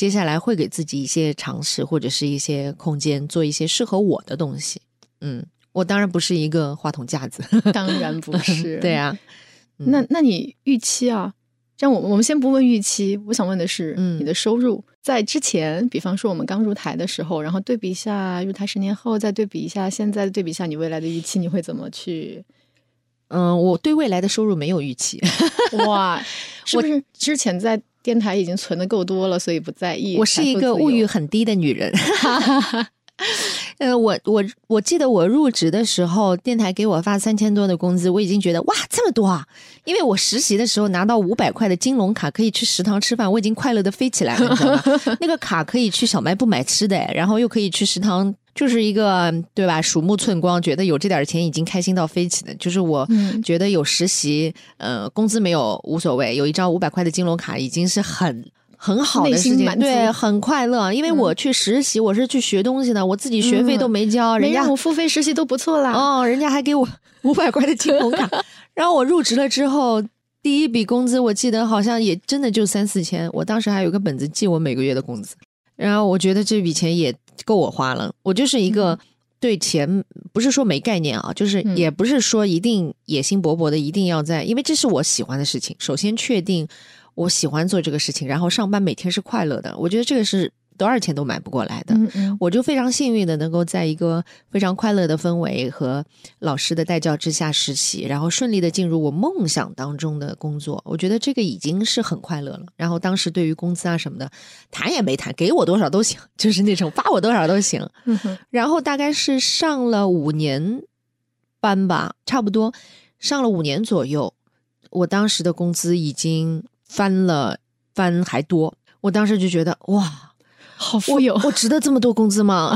接下来会给自己一些尝试，或者是一些空间，做一些适合我的东西。嗯，我当然不是一个话筒架子，当然不是。对啊，那那你预期啊？这样我我们先不问预期，我想问的是，嗯，你的收入在之前，比方说我们刚入台的时候，然后对比一下入台十年后，再对比一下现在，对比一下你未来的预期，你会怎么去？嗯，我对未来的收入没有预期。哇，是不是之前在？电台已经存的够多了，所以不在意。我是一个物欲很低的女人。呃，我我我记得我入职的时候，电台给我发三千多的工资，我已经觉得哇这么多啊！因为我实习的时候拿到五百块的金龙卡，可以去食堂吃饭，我已经快乐的飞起来了，你知道吗？那个卡可以去小卖部买吃的，然后又可以去食堂。就是一个对吧？鼠目寸光，觉得有这点钱已经开心到飞起的。就是我觉得有实习，呃，工资没有无所谓，有一张五百块的金龙卡已经是很很好的事情，对，很快乐。因为我去实习，我是去学东西的，我自己学费都没交，人家我付费实习都不错啦。哦，人家还给我 五百块的金龙卡。然后我入职了之后，第一笔工资我记得好像也真的就三四千。我当时还有个本子记我每个月的工资。然后我觉得这笔钱也。够我花了，我就是一个对钱不是说没概念啊，就是也不是说一定野心勃勃的一定要在，因为这是我喜欢的事情。首先确定我喜欢做这个事情，然后上班每天是快乐的，我觉得这个是。多少钱都买不过来的，我就非常幸运的能够在一个非常快乐的氛围和老师的带教之下实习，然后顺利的进入我梦想当中的工作。我觉得这个已经是很快乐了。然后当时对于工资啊什么的谈也没谈，给我多少都行，就是那种发我多少都行。然后大概是上了五年班吧，差不多上了五年左右，我当时的工资已经翻了翻还多。我当时就觉得哇。好富有，我值得这么多工资吗？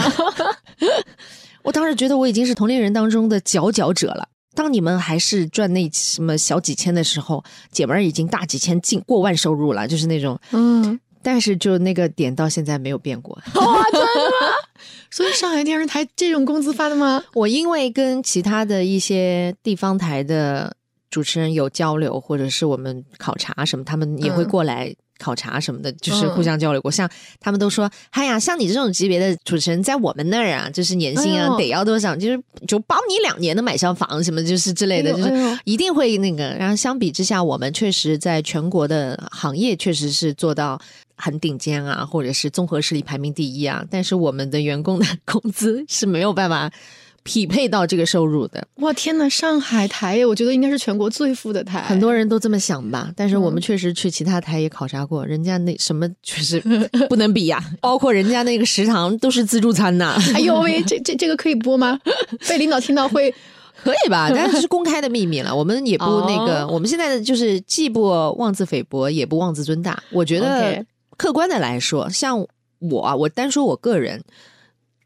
我当时觉得我已经是同龄人当中的佼佼者了。当你们还是赚那什么小几千的时候，姐们儿已经大几千、近过万收入了，就是那种。嗯，但是就那个点到现在没有变过。哇，真的吗？所以上海电视台这种工资发的吗？我因为跟其他的一些地方台的主持人有交流，或者是我们考察什么，他们也会过来。考察什么的，就是互相交流过。像他们都说，哎呀，像你这种级别的主持人，在我们那儿啊，就是年薪啊，得要多少？就是就包你两年的买上房什么，就是之类的，就是一定会那个。然后相比之下，我们确实在全国的行业确实是做到很顶尖啊，或者是综合实力排名第一啊。但是我们的员工的工资是没有办法。匹配到这个收入的，哇天呐！上海台，我觉得应该是全国最富的台，很多人都这么想吧。但是我们确实去其他台也考察过，人家那什么 确实 不能比呀，包括人家那个食堂都是自助餐呐。哎呦喂，这这这个可以播吗？被领导听到会可以吧？但是是公开的秘密了，我们也不那个。我们现在的就是既不妄自菲薄，也不妄自尊大。我觉得客观的来说，像我，我单说我个人。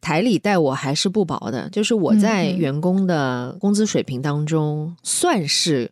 台里待我还是不薄的，就是我在员工的工资水平当中算是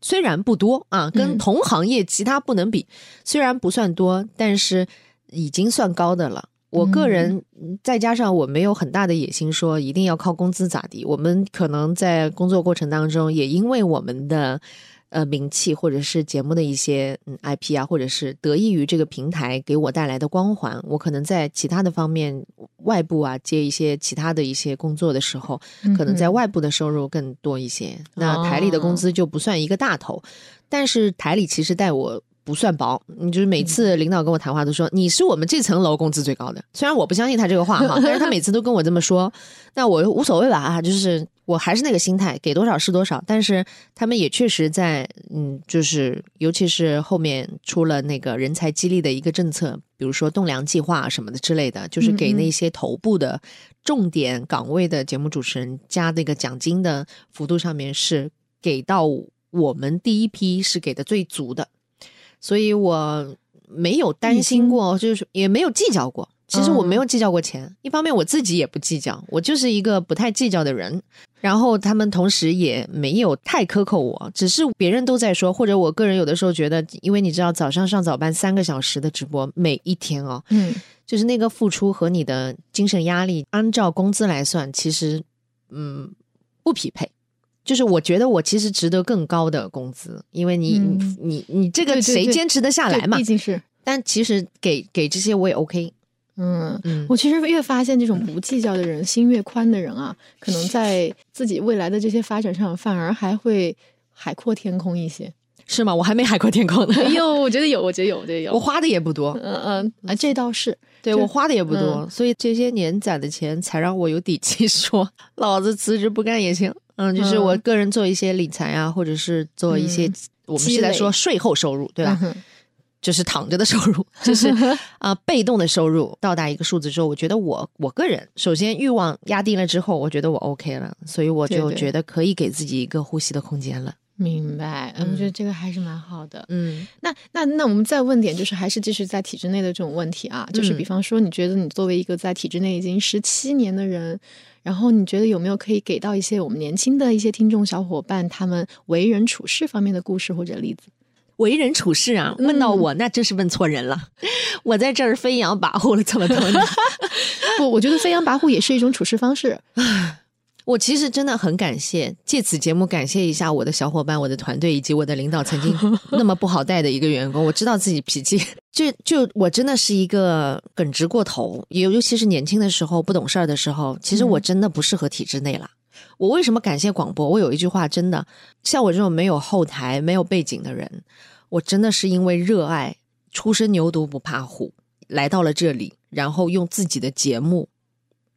虽然不多啊，跟同行业其他不能比，虽然不算多，但是已经算高的了。我个人再加上我没有很大的野心，说一定要靠工资咋地。我们可能在工作过程当中，也因为我们的呃名气，或者是节目的一些嗯 IP 啊，或者是得益于这个平台给我带来的光环，我可能在其他的方面外部啊接一些其他的一些工作的时候，可能在外部的收入更多一些。那台里的工资就不算一个大头，但是台里其实带我。不算薄，你就是每次领导跟我谈话都说你是我们这层楼工资最高的。虽然我不相信他这个话哈，但是他每次都跟我这么说，那我无所谓吧啊，就是我还是那个心态，给多少是多少。但是他们也确实在，嗯，就是尤其是后面出了那个人才激励的一个政策，比如说栋梁计划什么的之类的，就是给那些头部的重点岗位的节目主持人加那个奖金的幅度上面是给到我们第一批是给的最足的。所以我没有担心过，就是也没有计较过。其实我没有计较过钱，一方面我自己也不计较，我就是一个不太计较的人。然后他们同时也没有太苛扣我，只是别人都在说，或者我个人有的时候觉得，因为你知道早上上早班三个小时的直播，每一天哦，嗯，就是那个付出和你的精神压力，按照工资来算，其实嗯不匹配。就是我觉得我其实值得更高的工资，因为你你你这个谁坚持得下来嘛？毕竟是，但其实给给这些我也 OK。嗯嗯，我其实越发现这种不计较的人，心越宽的人啊，可能在自己未来的这些发展上，反而还会海阔天空一些，是吗？我还没海阔天空呢。哎呦，我觉得有，我觉得有，我觉得有。我花的也不多，嗯嗯啊，这倒是，对我花的也不多，所以这些年攒的钱才让我有底气说，老子辞职不干也行。嗯，就是我个人做一些理财啊，或者是做一些我们现在说税后收入，对吧？就是躺着的收入，就是 啊，被动的收入到达一个数字之后，我觉得我我个人首先欲望压低了之后，我觉得我 OK 了，所以我就觉得可以给自己一个呼吸的空间了。明白，我觉得这个还是蛮好的。嗯，那那那我们再问点，就是还是继续在体制内的这种问题啊，就是比方说，你觉得你作为一个在体制内已经十七年的人。然后你觉得有没有可以给到一些我们年轻的一些听众小伙伴，他们为人处事方面的故事或者例子？为人处事啊，问到我那真是问错人了。我在这儿飞扬跋扈了这么多年，不，我觉得飞扬跋扈也是一种处事方式。我其实真的很感谢，借此节目感谢一下我的小伙伴、我的团队以及我的领导，曾经那么不好带的一个员工。我知道自己脾气，就就我真的是一个耿直过头，尤尤其是年轻的时候不懂事儿的时候，其实我真的不适合体制内了。我为什么感谢广播？我有一句话，真的像我这种没有后台、没有背景的人，我真的是因为热爱，初生牛犊不怕虎，来到了这里，然后用自己的节目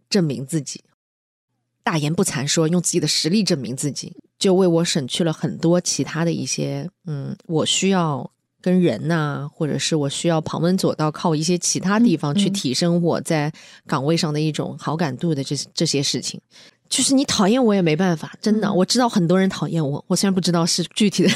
证明自己。大言不惭说用自己的实力证明自己，就为我省去了很多其他的一些，嗯，我需要跟人呐，或者是我需要旁门左道，靠一些其他地方去提升我在岗位上的一种好感度的这这些事情。就是你讨厌我也没办法，真的，我知道很多人讨厌我，我虽然不知道是具体的，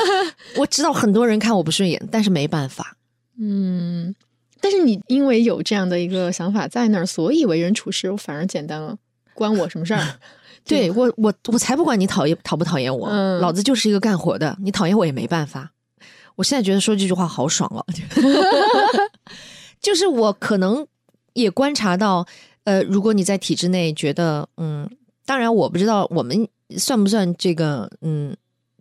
我知道很多人看我不顺眼，但是没办法。嗯，但是你因为有这样的一个想法在那儿，所以为人处事我反而简单了。关我什么事儿？对我，我我才不管你讨厌讨不讨厌我，老子就是一个干活的，你讨厌我也没办法。我现在觉得说这句话好爽哦，就是我可能也观察到，呃，如果你在体制内觉得，嗯，当然我不知道我们算不算这个，嗯，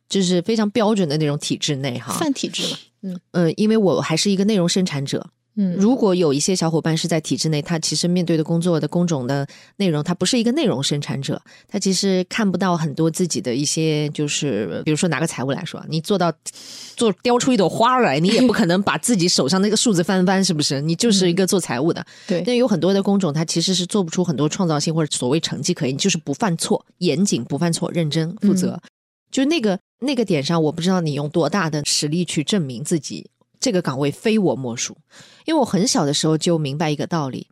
就是非常标准的那种体制内哈，算体制嘛，嗯嗯，因为我还是一个内容生产者。嗯，如果有一些小伙伴是在体制内，他其实面对的工作的工种的内容，他不是一个内容生产者，他其实看不到很多自己的一些，就是比如说拿个财务来说，你做到 做雕出一朵花来，你也不可能把自己手上那个数字翻翻，是不是？你就是一个做财务的，对。那有很多的工种，他其实是做不出很多创造性或者所谓成绩可以，你就是不犯错，严谨不犯错，认真负责，就那个那个点上，我不知道你用多大的实力去证明自己。这个岗位非我莫属，因为我很小的时候就明白一个道理：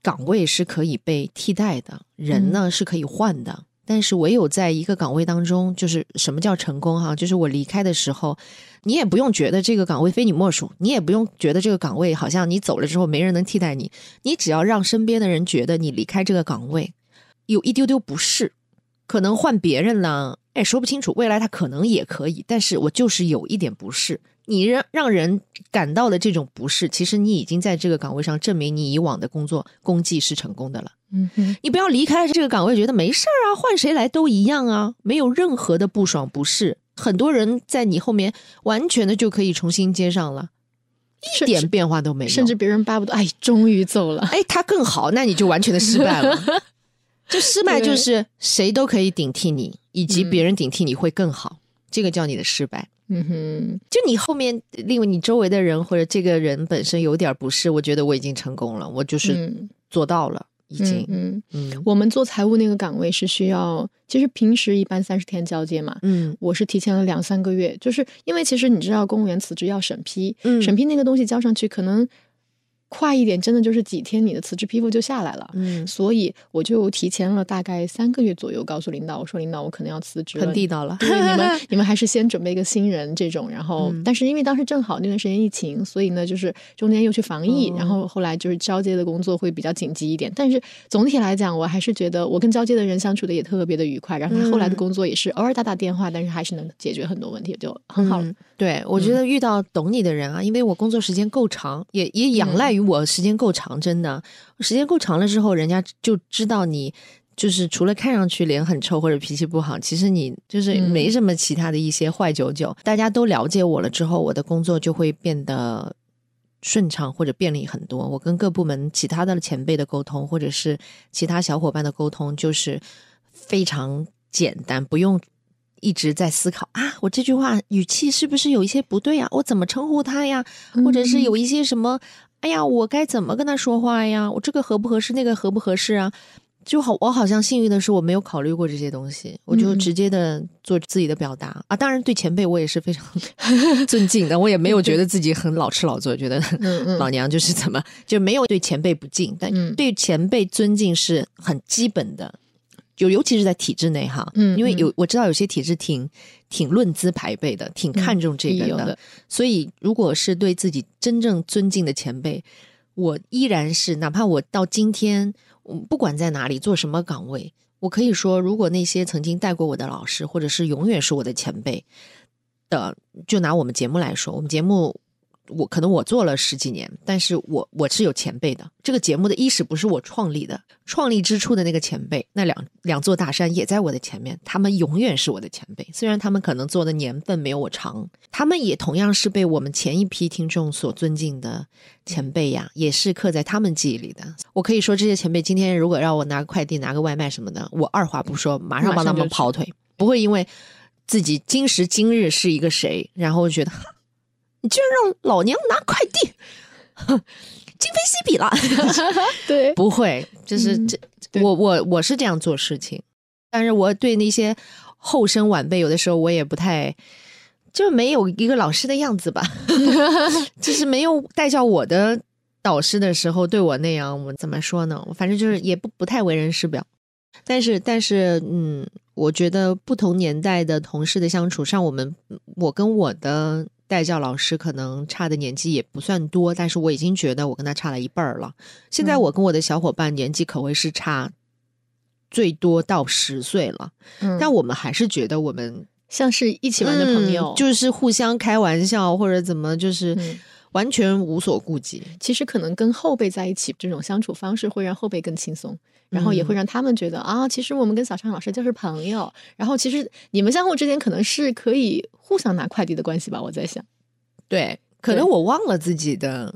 岗位是可以被替代的，人呢是可以换的。但是唯有在一个岗位当中，就是什么叫成功？哈，就是我离开的时候，你也不用觉得这个岗位非你莫属，你也不用觉得这个岗位好像你走了之后没人能替代你。你只要让身边的人觉得你离开这个岗位有一丢丢不适，可能换别人呢，哎，说不清楚，未来他可能也可以，但是我就是有一点不适。你让让人感到的这种不适，其实你已经在这个岗位上证明你以往的工作功绩是成功的了。嗯哼，你不要离开这个岗位觉得没事儿啊，换谁来都一样啊，没有任何的不爽不适，很多人在你后面完全的就可以重新接上了，一点变化都没有，甚至别人巴不得哎，终于走了，哎，他更好，那你就完全的失败了。就失败就是谁都可以顶替你，以及别人顶替你会更好，这个叫你的失败。嗯哼，就你后面，另外你周围的人或者这个人本身有点不是，我觉得我已经成功了，我就是做到了，已经。嗯嗯，我们做财务那个岗位是需要，其实平时一般三十天交接嘛。嗯，我是提前了两三个月，就是因为其实你知道，公务员辞职要审批，嗯审批那个东西交上去可能。快一点，真的就是几天，你的辞职批复就下来了。嗯，所以我就提前了大概三个月左右告诉领导，我说领导，我可能要辞职了。很地道了，对你们，你们还是先准备一个新人这种。然后，但是因为当时正好那段时间疫情，所以呢，就是中间又去防疫，然后后来就是交接的工作会比较紧急一点。但是总体来讲，我还是觉得我跟交接的人相处的也特别的愉快。然后他后来的工作也是偶尔打打电话，但是还是能解决很多问题，就很好。对，我觉得遇到懂你的人啊，因为我工作时间够长，也也仰赖于我时间够长，真的时间够长了之后，人家就知道你就是除了看上去脸很臭或者脾气不好，其实你就是没什么其他的一些坏九九。大家都了解我了之后，我的工作就会变得顺畅或者便利很多。我跟各部门其他的前辈的沟通，或者是其他小伙伴的沟通，就是非常简单，不用。一直在思考啊，我这句话语气是不是有一些不对啊？我怎么称呼他呀？或者是有一些什么？哎呀，我该怎么跟他说话呀？我这个合不合适？那个合不合适啊？就好，我好像幸运的是，我没有考虑过这些东西，我就直接的做自己的表达啊。当然，对前辈我也是非常 尊敬的，我也没有觉得自己很老吃老做，觉得老娘就是怎么就没有对前辈不敬，但对前辈尊敬是很基本的。就尤其是在体制内哈，嗯，因为有我知道有些体制挺挺论资排辈的，挺看重这个的，所以如果是对自己真正尊敬的前辈，我依然是哪怕我到今天，不管在哪里做什么岗位，我可以说，如果那些曾经带过我的老师，或者是永远是我的前辈的，就拿我们节目来说，我们节目。我可能我做了十几年，但是我我是有前辈的。这个节目的伊始不是我创立的，创立之初的那个前辈，那两两座大山也在我的前面，他们永远是我的前辈。虽然他们可能做的年份没有我长，他们也同样是被我们前一批听众所尊敬的前辈呀，也是刻在他们记忆里的。我可以说，这些前辈今天如果让我拿个快递、拿个外卖什么的，我二话不说，马上帮他们跑腿，不会因为自己今时今日是一个谁，然后觉得。你居然让老娘拿快递，今非昔比了。对，不会，就是这，我我我是这样做事情，但是我对那些后生晚辈，有的时候我也不太，就没有一个老师的样子吧，就是没有带教我的导师的时候对我那样，我怎么说呢？反正就是也不不太为人师表，但是但是嗯，我觉得不同年代的同事的相处上，我们我跟我的。代教老师可能差的年纪也不算多，但是我已经觉得我跟他差了一半儿了。现在我跟我的小伙伴年纪可谓是差最多到十岁了，但我们还是觉得我们像是一起玩的朋友，就是互相开玩笑或者怎么，就是完全无所顾忌。其实可能跟后辈在一起这种相处方式会让后辈更轻松。然后也会让他们觉得啊，其实我们跟小畅老师就是朋友。然后其实你们相互之间可能是可以互相拿快递的关系吧？我在想，对，可能我忘了自己的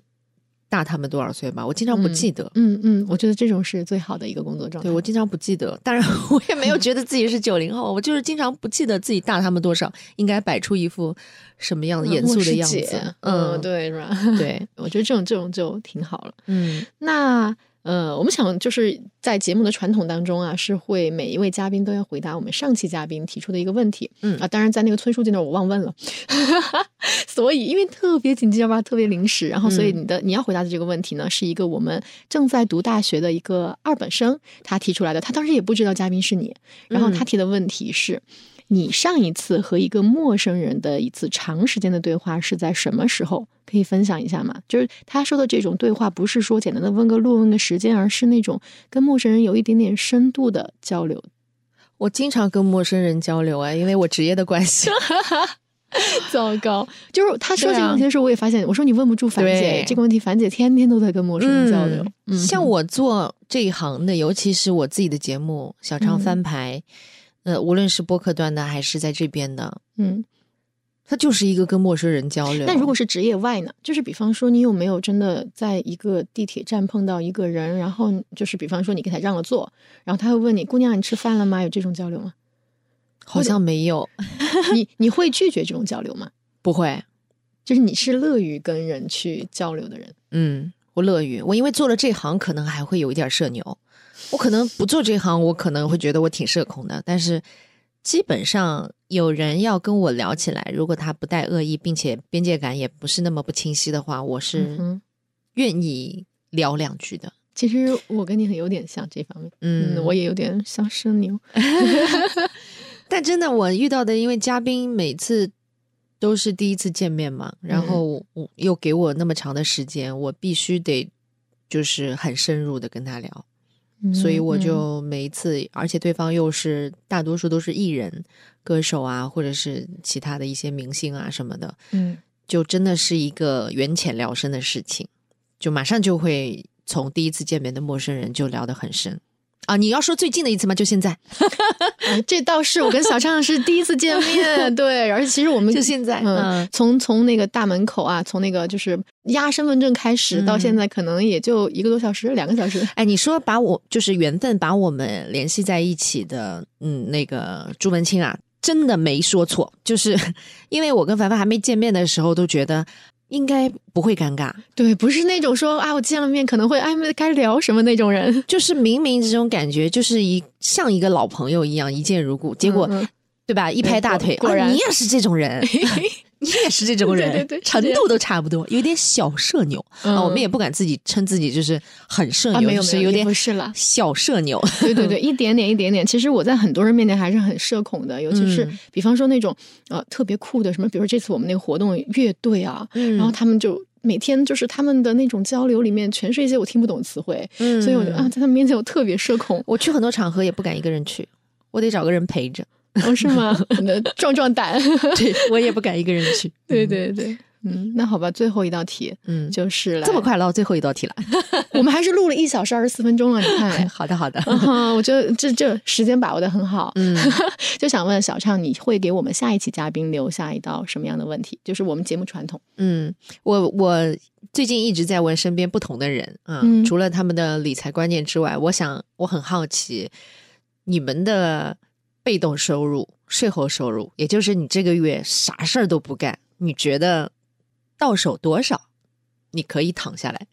大他们多少岁吧，我经常不记得。嗯嗯，我觉得这种是最好的一个工作状态。对我经常不记得，当然 我也没有觉得自己是九零后，我就是经常不记得自己大他们多少，应该摆出一副什么样的严肃的样子。嗯，对，是吧？对，我觉得这种这种就挺好了。嗯，那。呃，我们想就是在节目的传统当中啊，是会每一位嘉宾都要回答我们上期嘉宾提出的一个问题。嗯啊，当然在那个崔书记那儿我忘问了，所以因为特别紧急，要不然特别临时，然后所以你的你要回答的这个问题呢，是一个我们正在读大学的一个二本生他提出来的，他当时也不知道嘉宾是你，然后他提的问题是。你上一次和一个陌生人的一次长时间的对话是在什么时候？可以分享一下吗？就是他说的这种对话，不是说简单的问个路、问个时间，而是那种跟陌生人有一点点深度的交流。我经常跟陌生人交流啊，因为我职业的关系。糟糕，就是他说这个问题的时候，我也发现，我说你问不住樊姐这个问题，樊姐天天都在跟陌生人交流。嗯像我做这一行的，尤其是我自己的节目《小唱翻牌》。呃，无论是播客端的还是在这边的，嗯，它就是一个跟陌生人交流。但如果是职业外呢？就是比方说，你有没有真的在一个地铁站碰到一个人，然后就是比方说你给他让了座，然后他会问你：“姑娘，你吃饭了吗？”有这种交流吗？好像没有。你你会拒绝这种交流吗？不会，就是你是乐于跟人去交流的人。嗯，我乐于。我因为做了这行，可能还会有一点社牛。我可能不做这行，我可能会觉得我挺社恐的。但是基本上有人要跟我聊起来，如果他不带恶意，并且边界感也不是那么不清晰的话，我是愿意聊两句的。其实我跟你很有点像这方面，嗯，我也有点像社牛。但真的，我遇到的，因为嘉宾每次都是第一次见面嘛，然后又给我那么长的时间，我必须得就是很深入的跟他聊。所以我就每一次，而且对方又是大多数都是艺人、歌手啊，或者是其他的一些明星啊什么的，嗯，就真的是一个缘浅聊深的事情，就马上就会从第一次见面的陌生人就聊得很深。啊，你要说最近的一次吗？就现在，这倒是我跟小畅是第一次见面，对，而且其实我们就现在，嗯，从从那个大门口啊，从那个就是压身份证开始，到现在可能也就一个多小时，两个小时。哎，你说把我就是缘分把我们联系在一起的，嗯，那个朱文清啊，真的没说错，就是 因为我跟凡凡还没见面的时候都觉得。应该不会尴尬，对，不是那种说啊，我见了面可能会哎，该聊什么那种人，就是明明这种感觉，就是一像一个老朋友一样，一见如故，结果对吧？一拍大腿，果然你也是这种人。你也是这种人，程度都差不多，有点小社牛啊。我们也不敢自己称自己就是很社牛，没有是有点不是了，小社牛。对对对，一点点一点点。其实我在很多人面前还是很社恐的，尤其是比方说那种呃特别酷的什么，比如这次我们那个活动乐队啊，然后他们就每天就是他们的那种交流里面全是一些我听不懂的词汇，所以我就啊在他们面前我特别社恐。我去很多场合也不敢一个人去，我得找个人陪着。哦，是吗？壮壮胆，对我也不敢一个人去。对对对，嗯，那好吧，最后一道题，嗯，就是这么快到最后一道题了。我们还是录了一小时二十四分钟了，你看。好的好的，我觉得这这时间把握的很好。嗯，就想问小畅，你会给我们下一期嘉宾留下一道什么样的问题？就是我们节目传统。嗯，我我最近一直在问身边不同的人啊，除了他们的理财观念之外，我想我很好奇你们的。被动收入、税后收入，也就是你这个月啥事儿都不干，你觉得到手多少，你可以躺下来？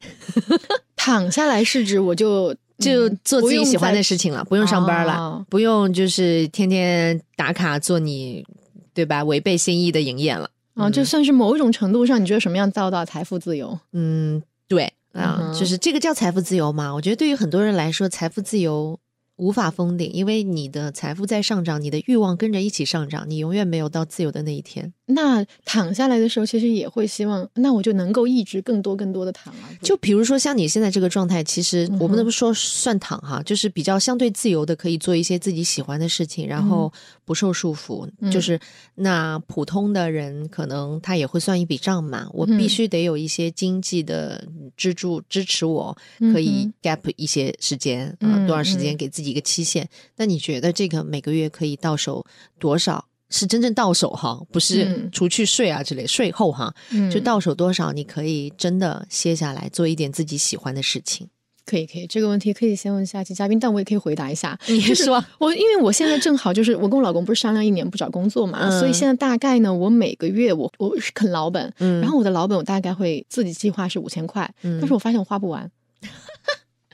躺下来是指我就就做自己喜欢的事情了，不用上班了，不用就是天天打卡做你对吧？违背心意的营业了啊，就算是某一种程度上，你觉得什么样造到财富自由？嗯，对啊，就是这个叫财富自由吗？我觉得对于很多人来说，财富自由。无法封顶，因为你的财富在上涨，你的欲望跟着一起上涨，你永远没有到自由的那一天。那躺下来的时候，其实也会希望，那我就能够一直更多更多的躺啊。就比如说像你现在这个状态，其实我不能不说算躺哈，就是比较相对自由的，可以做一些自己喜欢的事情，然后不受束缚。就是那普通的人可能他也会算一笔账嘛，我必须得有一些经济的支柱支持，我可以 gap 一些时间啊，多少时间给自己一个期限。那你觉得这个每个月可以到手多少？是真正到手哈，不是除去税啊之类税后哈，就到手多少，你可以真的歇下来做一点自己喜欢的事情。可以可以，这个问题可以先问下期嘉宾，但我也可以回答一下。你说我，因为我现在正好就是我跟我老公不是商量一年不找工作嘛，所以现在大概呢，我每个月我我是啃老本，然后我的老本我大概会自己计划是五千块，但是我发现我花不完。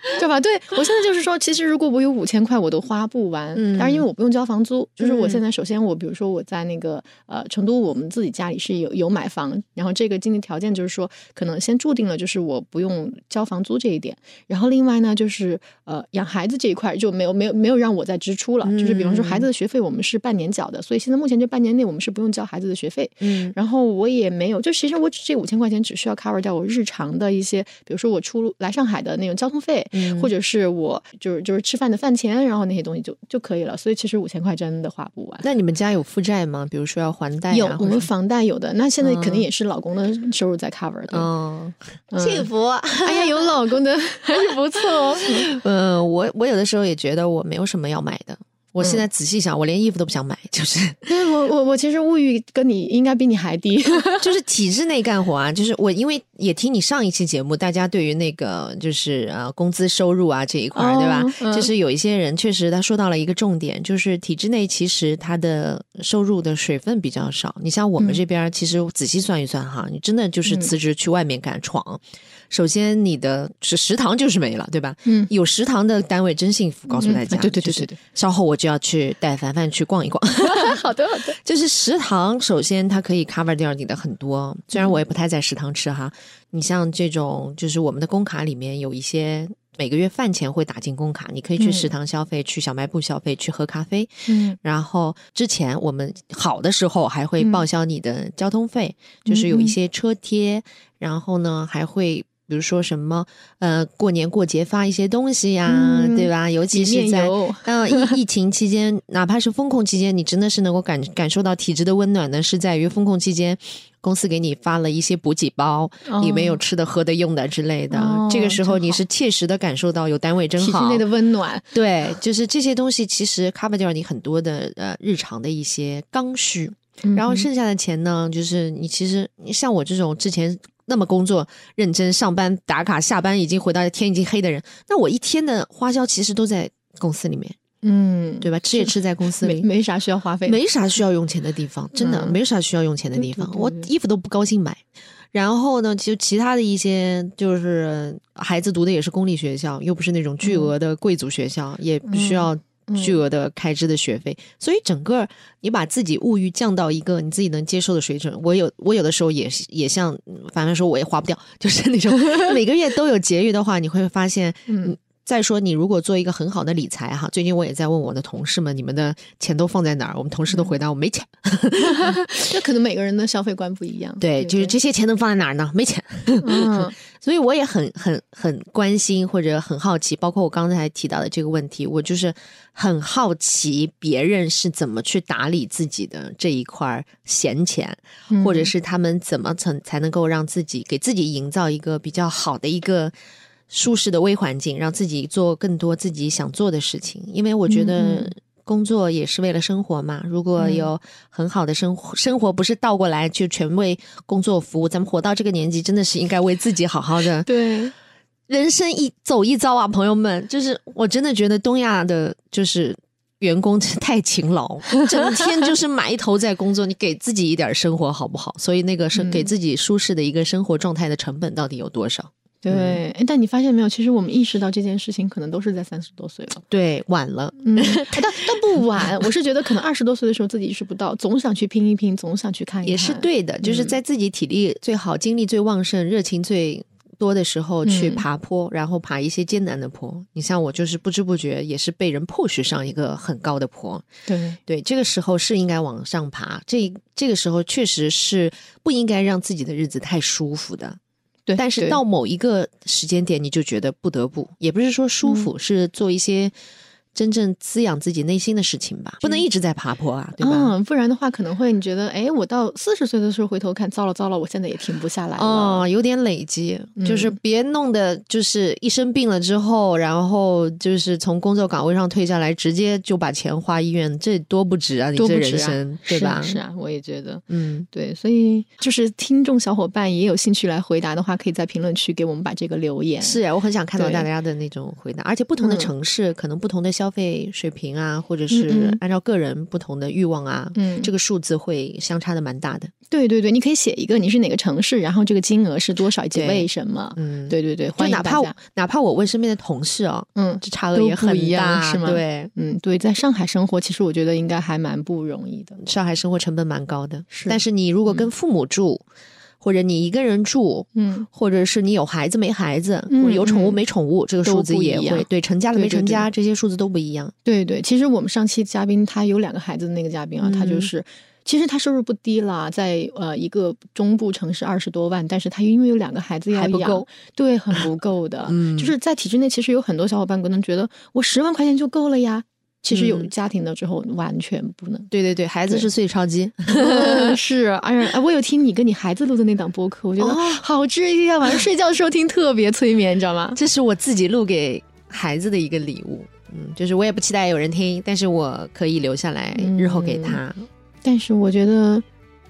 对吧？对我现在就是说，其实如果我有五千块，我都花不完。嗯，但是因为我不用交房租，就是我现在首先我比如说我在那个呃成都，我们自己家里是有有买房，然后这个经济条件就是说可能先注定了就是我不用交房租这一点。然后另外呢，就是呃养孩子这一块就没有没有没有让我再支出了。就是比方说孩子的学费我们是半年缴的，所以现在目前这半年内我们是不用交孩子的学费。嗯，然后我也没有，就其实我这五千块钱只需要 cover 掉我日常的一些，比如说我出来上海的那种交通费。或者是我就是就是吃饭的饭钱，然后那些东西就就可以了。所以其实五千块真的花不完。那你们家有负债吗？比如说要还贷？有，我们房贷有的。那现在肯定也是老公的收入在 cover 的。嗯，幸福！哎呀，有老公的 还是不错哦。嗯，我我有的时候也觉得我没有什么要买的。我现在仔细想，我连衣服都不想买，就是。我我我其实物欲跟你应该比你还低，就是体制内干活啊。就是我因为也听你上一期节目，大家对于那个就是呃工资收入啊这一块，对吧？就是有一些人确实他说到了一个重点，就是体制内其实他的收入的水分比较少。你像我们这边，其实仔细算一算哈，你真的就是辞职去外面干闯。首先，你的食食堂就是没了，对吧？嗯，有食堂的单位真幸福，告诉大家。对对对对对。稍后我就要去带凡凡去逛一逛。好的好的。就是食堂，首先它可以 cover 掉你的很多。虽然我也不太在食堂吃哈，你像这种，就是我们的工卡里面有一些每个月饭钱会打进工卡，你可以去食堂消费，去小卖部消费，去喝咖啡。嗯。然后之前我们好的时候还会报销你的交通费，就是有一些车贴，然后呢还会。比如说什么，呃，过年过节发一些东西呀，对吧？尤其是在呃疫疫情期间，哪怕是风控期间，你真的是能够感感受到体质的温暖呢，是在于风控期间，公司给你发了一些补给包，里面有吃的、喝的、用的之类的。这个时候你是切实的感受到有单位真好，体制内的温暖。对，就是这些东西其实 cover 掉你很多的呃日常的一些刚需，然后剩下的钱呢，就是你其实像我这种之前。那么工作认真上班打卡下班已经回到天已经黑的人，那我一天的花销其实都在公司里面，嗯，对吧？吃也吃在公司里，没啥需要花费，没啥需要用钱的地方，真的没啥需要用钱的地方。我衣服都不高兴买，然后呢，其实其他的一些就是孩子读的也是公立学校，又不是那种巨额的贵族学校，也不需要。巨额的开支的学费，所以整个你把自己物欲降到一个你自己能接受的水准。我有我有的时候也也像凡凡说，我也花不掉，就是那种 每个月都有节余的话，你会发现，嗯。再说，你如果做一个很好的理财哈，最近我也在问我的同事们，你们的钱都放在哪儿？我们同事都回答我没钱。那可能每个人的消费观不一样。对，就是这些钱能放在哪儿呢？没钱。嗯，所以我也很很很关心或者很好奇，包括我刚才提到的这个问题，我就是很好奇别人是怎么去打理自己的这一块闲钱，或者是他们怎么才才能够让自己给自己营造一个比较好的一个。舒适的微环境，让自己做更多自己想做的事情。因为我觉得工作也是为了生活嘛。如果有很好的生活，生活不是倒过来就全为工作服务。咱们活到这个年纪，真的是应该为自己好好的。对，人生一走一遭啊，朋友们，就是我真的觉得东亚的，就是员工太勤劳，整天就是埋头在工作。你给自己一点生活好不好？所以那个是给自己舒适的一个生活状态的成本到底有多少？对，但你发现没有？其实我们意识到这件事情，可能都是在三十多岁了。对，晚了。嗯，但但不晚。我是觉得，可能二十多岁的时候自己意识不到，总想去拼一拼，总想去看一看。也是对的，就是在自己体力最好、精力最旺盛、热情最多的时候去爬坡，然后爬一些艰难的坡。你像我，就是不知不觉也是被人迫使上一个很高的坡。对对，这个时候是应该往上爬。这这个时候确实是不应该让自己的日子太舒服的。对，但是到某一个时间点，你就觉得不得不，也不是说舒服，是做一些。真正滋养自己内心的事情吧，不能一直在爬坡啊，对吧？嗯，不然的话可能会你觉得，哎，我到四十岁的时候回头看，糟了糟了，我现在也停不下来了。哦，有点累积，就是别弄的，就是一生病了之后，然后就是从工作岗位上退下来，直接就把钱花医院，这多不值啊！你这人生，对吧？是啊，我也觉得，嗯，对，所以就是听众小伙伴也有兴趣来回答的话，可以在评论区给我们把这个留言。是啊，我很想看到大家的那种回答，而且不同的城市可能不同的消。消费水平啊，或者是按照个人不同的欲望啊，嗯，这个数字会相差的蛮大的。对对对，你可以写一个你是哪个城市，然后这个金额是多少以及为什么？嗯，对对对，欢迎哪怕哪怕我问身边的同事哦，嗯，这差额也很大，是吗？对，嗯，对，在上海生活，其实我觉得应该还蛮不容易的。上海生活成本蛮高的，是。但是你如果跟父母住。或者你一个人住，嗯，或者是你有孩子没孩子，或者有宠物没宠物，这个数字也会对成家了没成家，这些数字都不一样。对对，其实我们上期嘉宾他有两个孩子的那个嘉宾啊，他就是其实他收入不低啦，在呃一个中部城市二十多万，但是他因为有两个孩子要养，对，很不够的。嗯，就是在体制内，其实有很多小伙伴可能觉得我十万块钱就够了呀。其实有家庭了之后，完全不能。对对对，孩子是碎钞机。是，哎呀，我有听你跟你孩子录的那档播客，我觉得好治愈啊！晚上睡觉的时候听特别催眠，你知道吗？这是我自己录给孩子的一个礼物。嗯，就是我也不期待有人听，但是我可以留下来，日后给他。但是我觉得。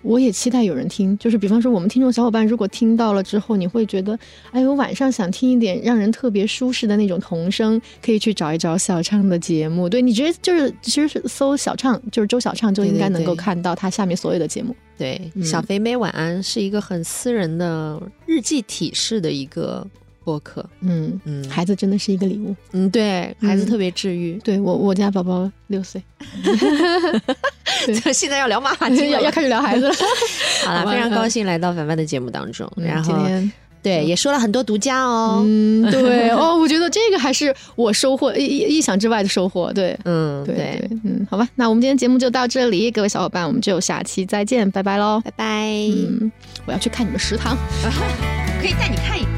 我也期待有人听，就是比方说我们听众小伙伴，如果听到了之后，你会觉得，哎，我晚上想听一点让人特别舒适的那种童声，可以去找一找小畅的节目。对你直接就是其实是搜小畅，就是周小畅就应该能够看到他下面所有的节目。对，小肥妹晚安是一个很私人的日记体式的一个播客。嗯嗯，孩子真的是一个礼物。嗯，对孩子特别治愈。对我我家宝宝六岁。现在要聊妈妈经，要要开始聊孩子了。好了，非常高兴来到凡凡的节目当中，然后今天对也说了很多独家哦。嗯，对 哦，我觉得这个还是我收获意意想之外的收获。对，嗯，对对，嗯，好吧，那我们今天节目就到这里，各位小伙伴，我们就下期再见，拜拜喽，拜拜。嗯，我要去看你们食堂，可以带你看一。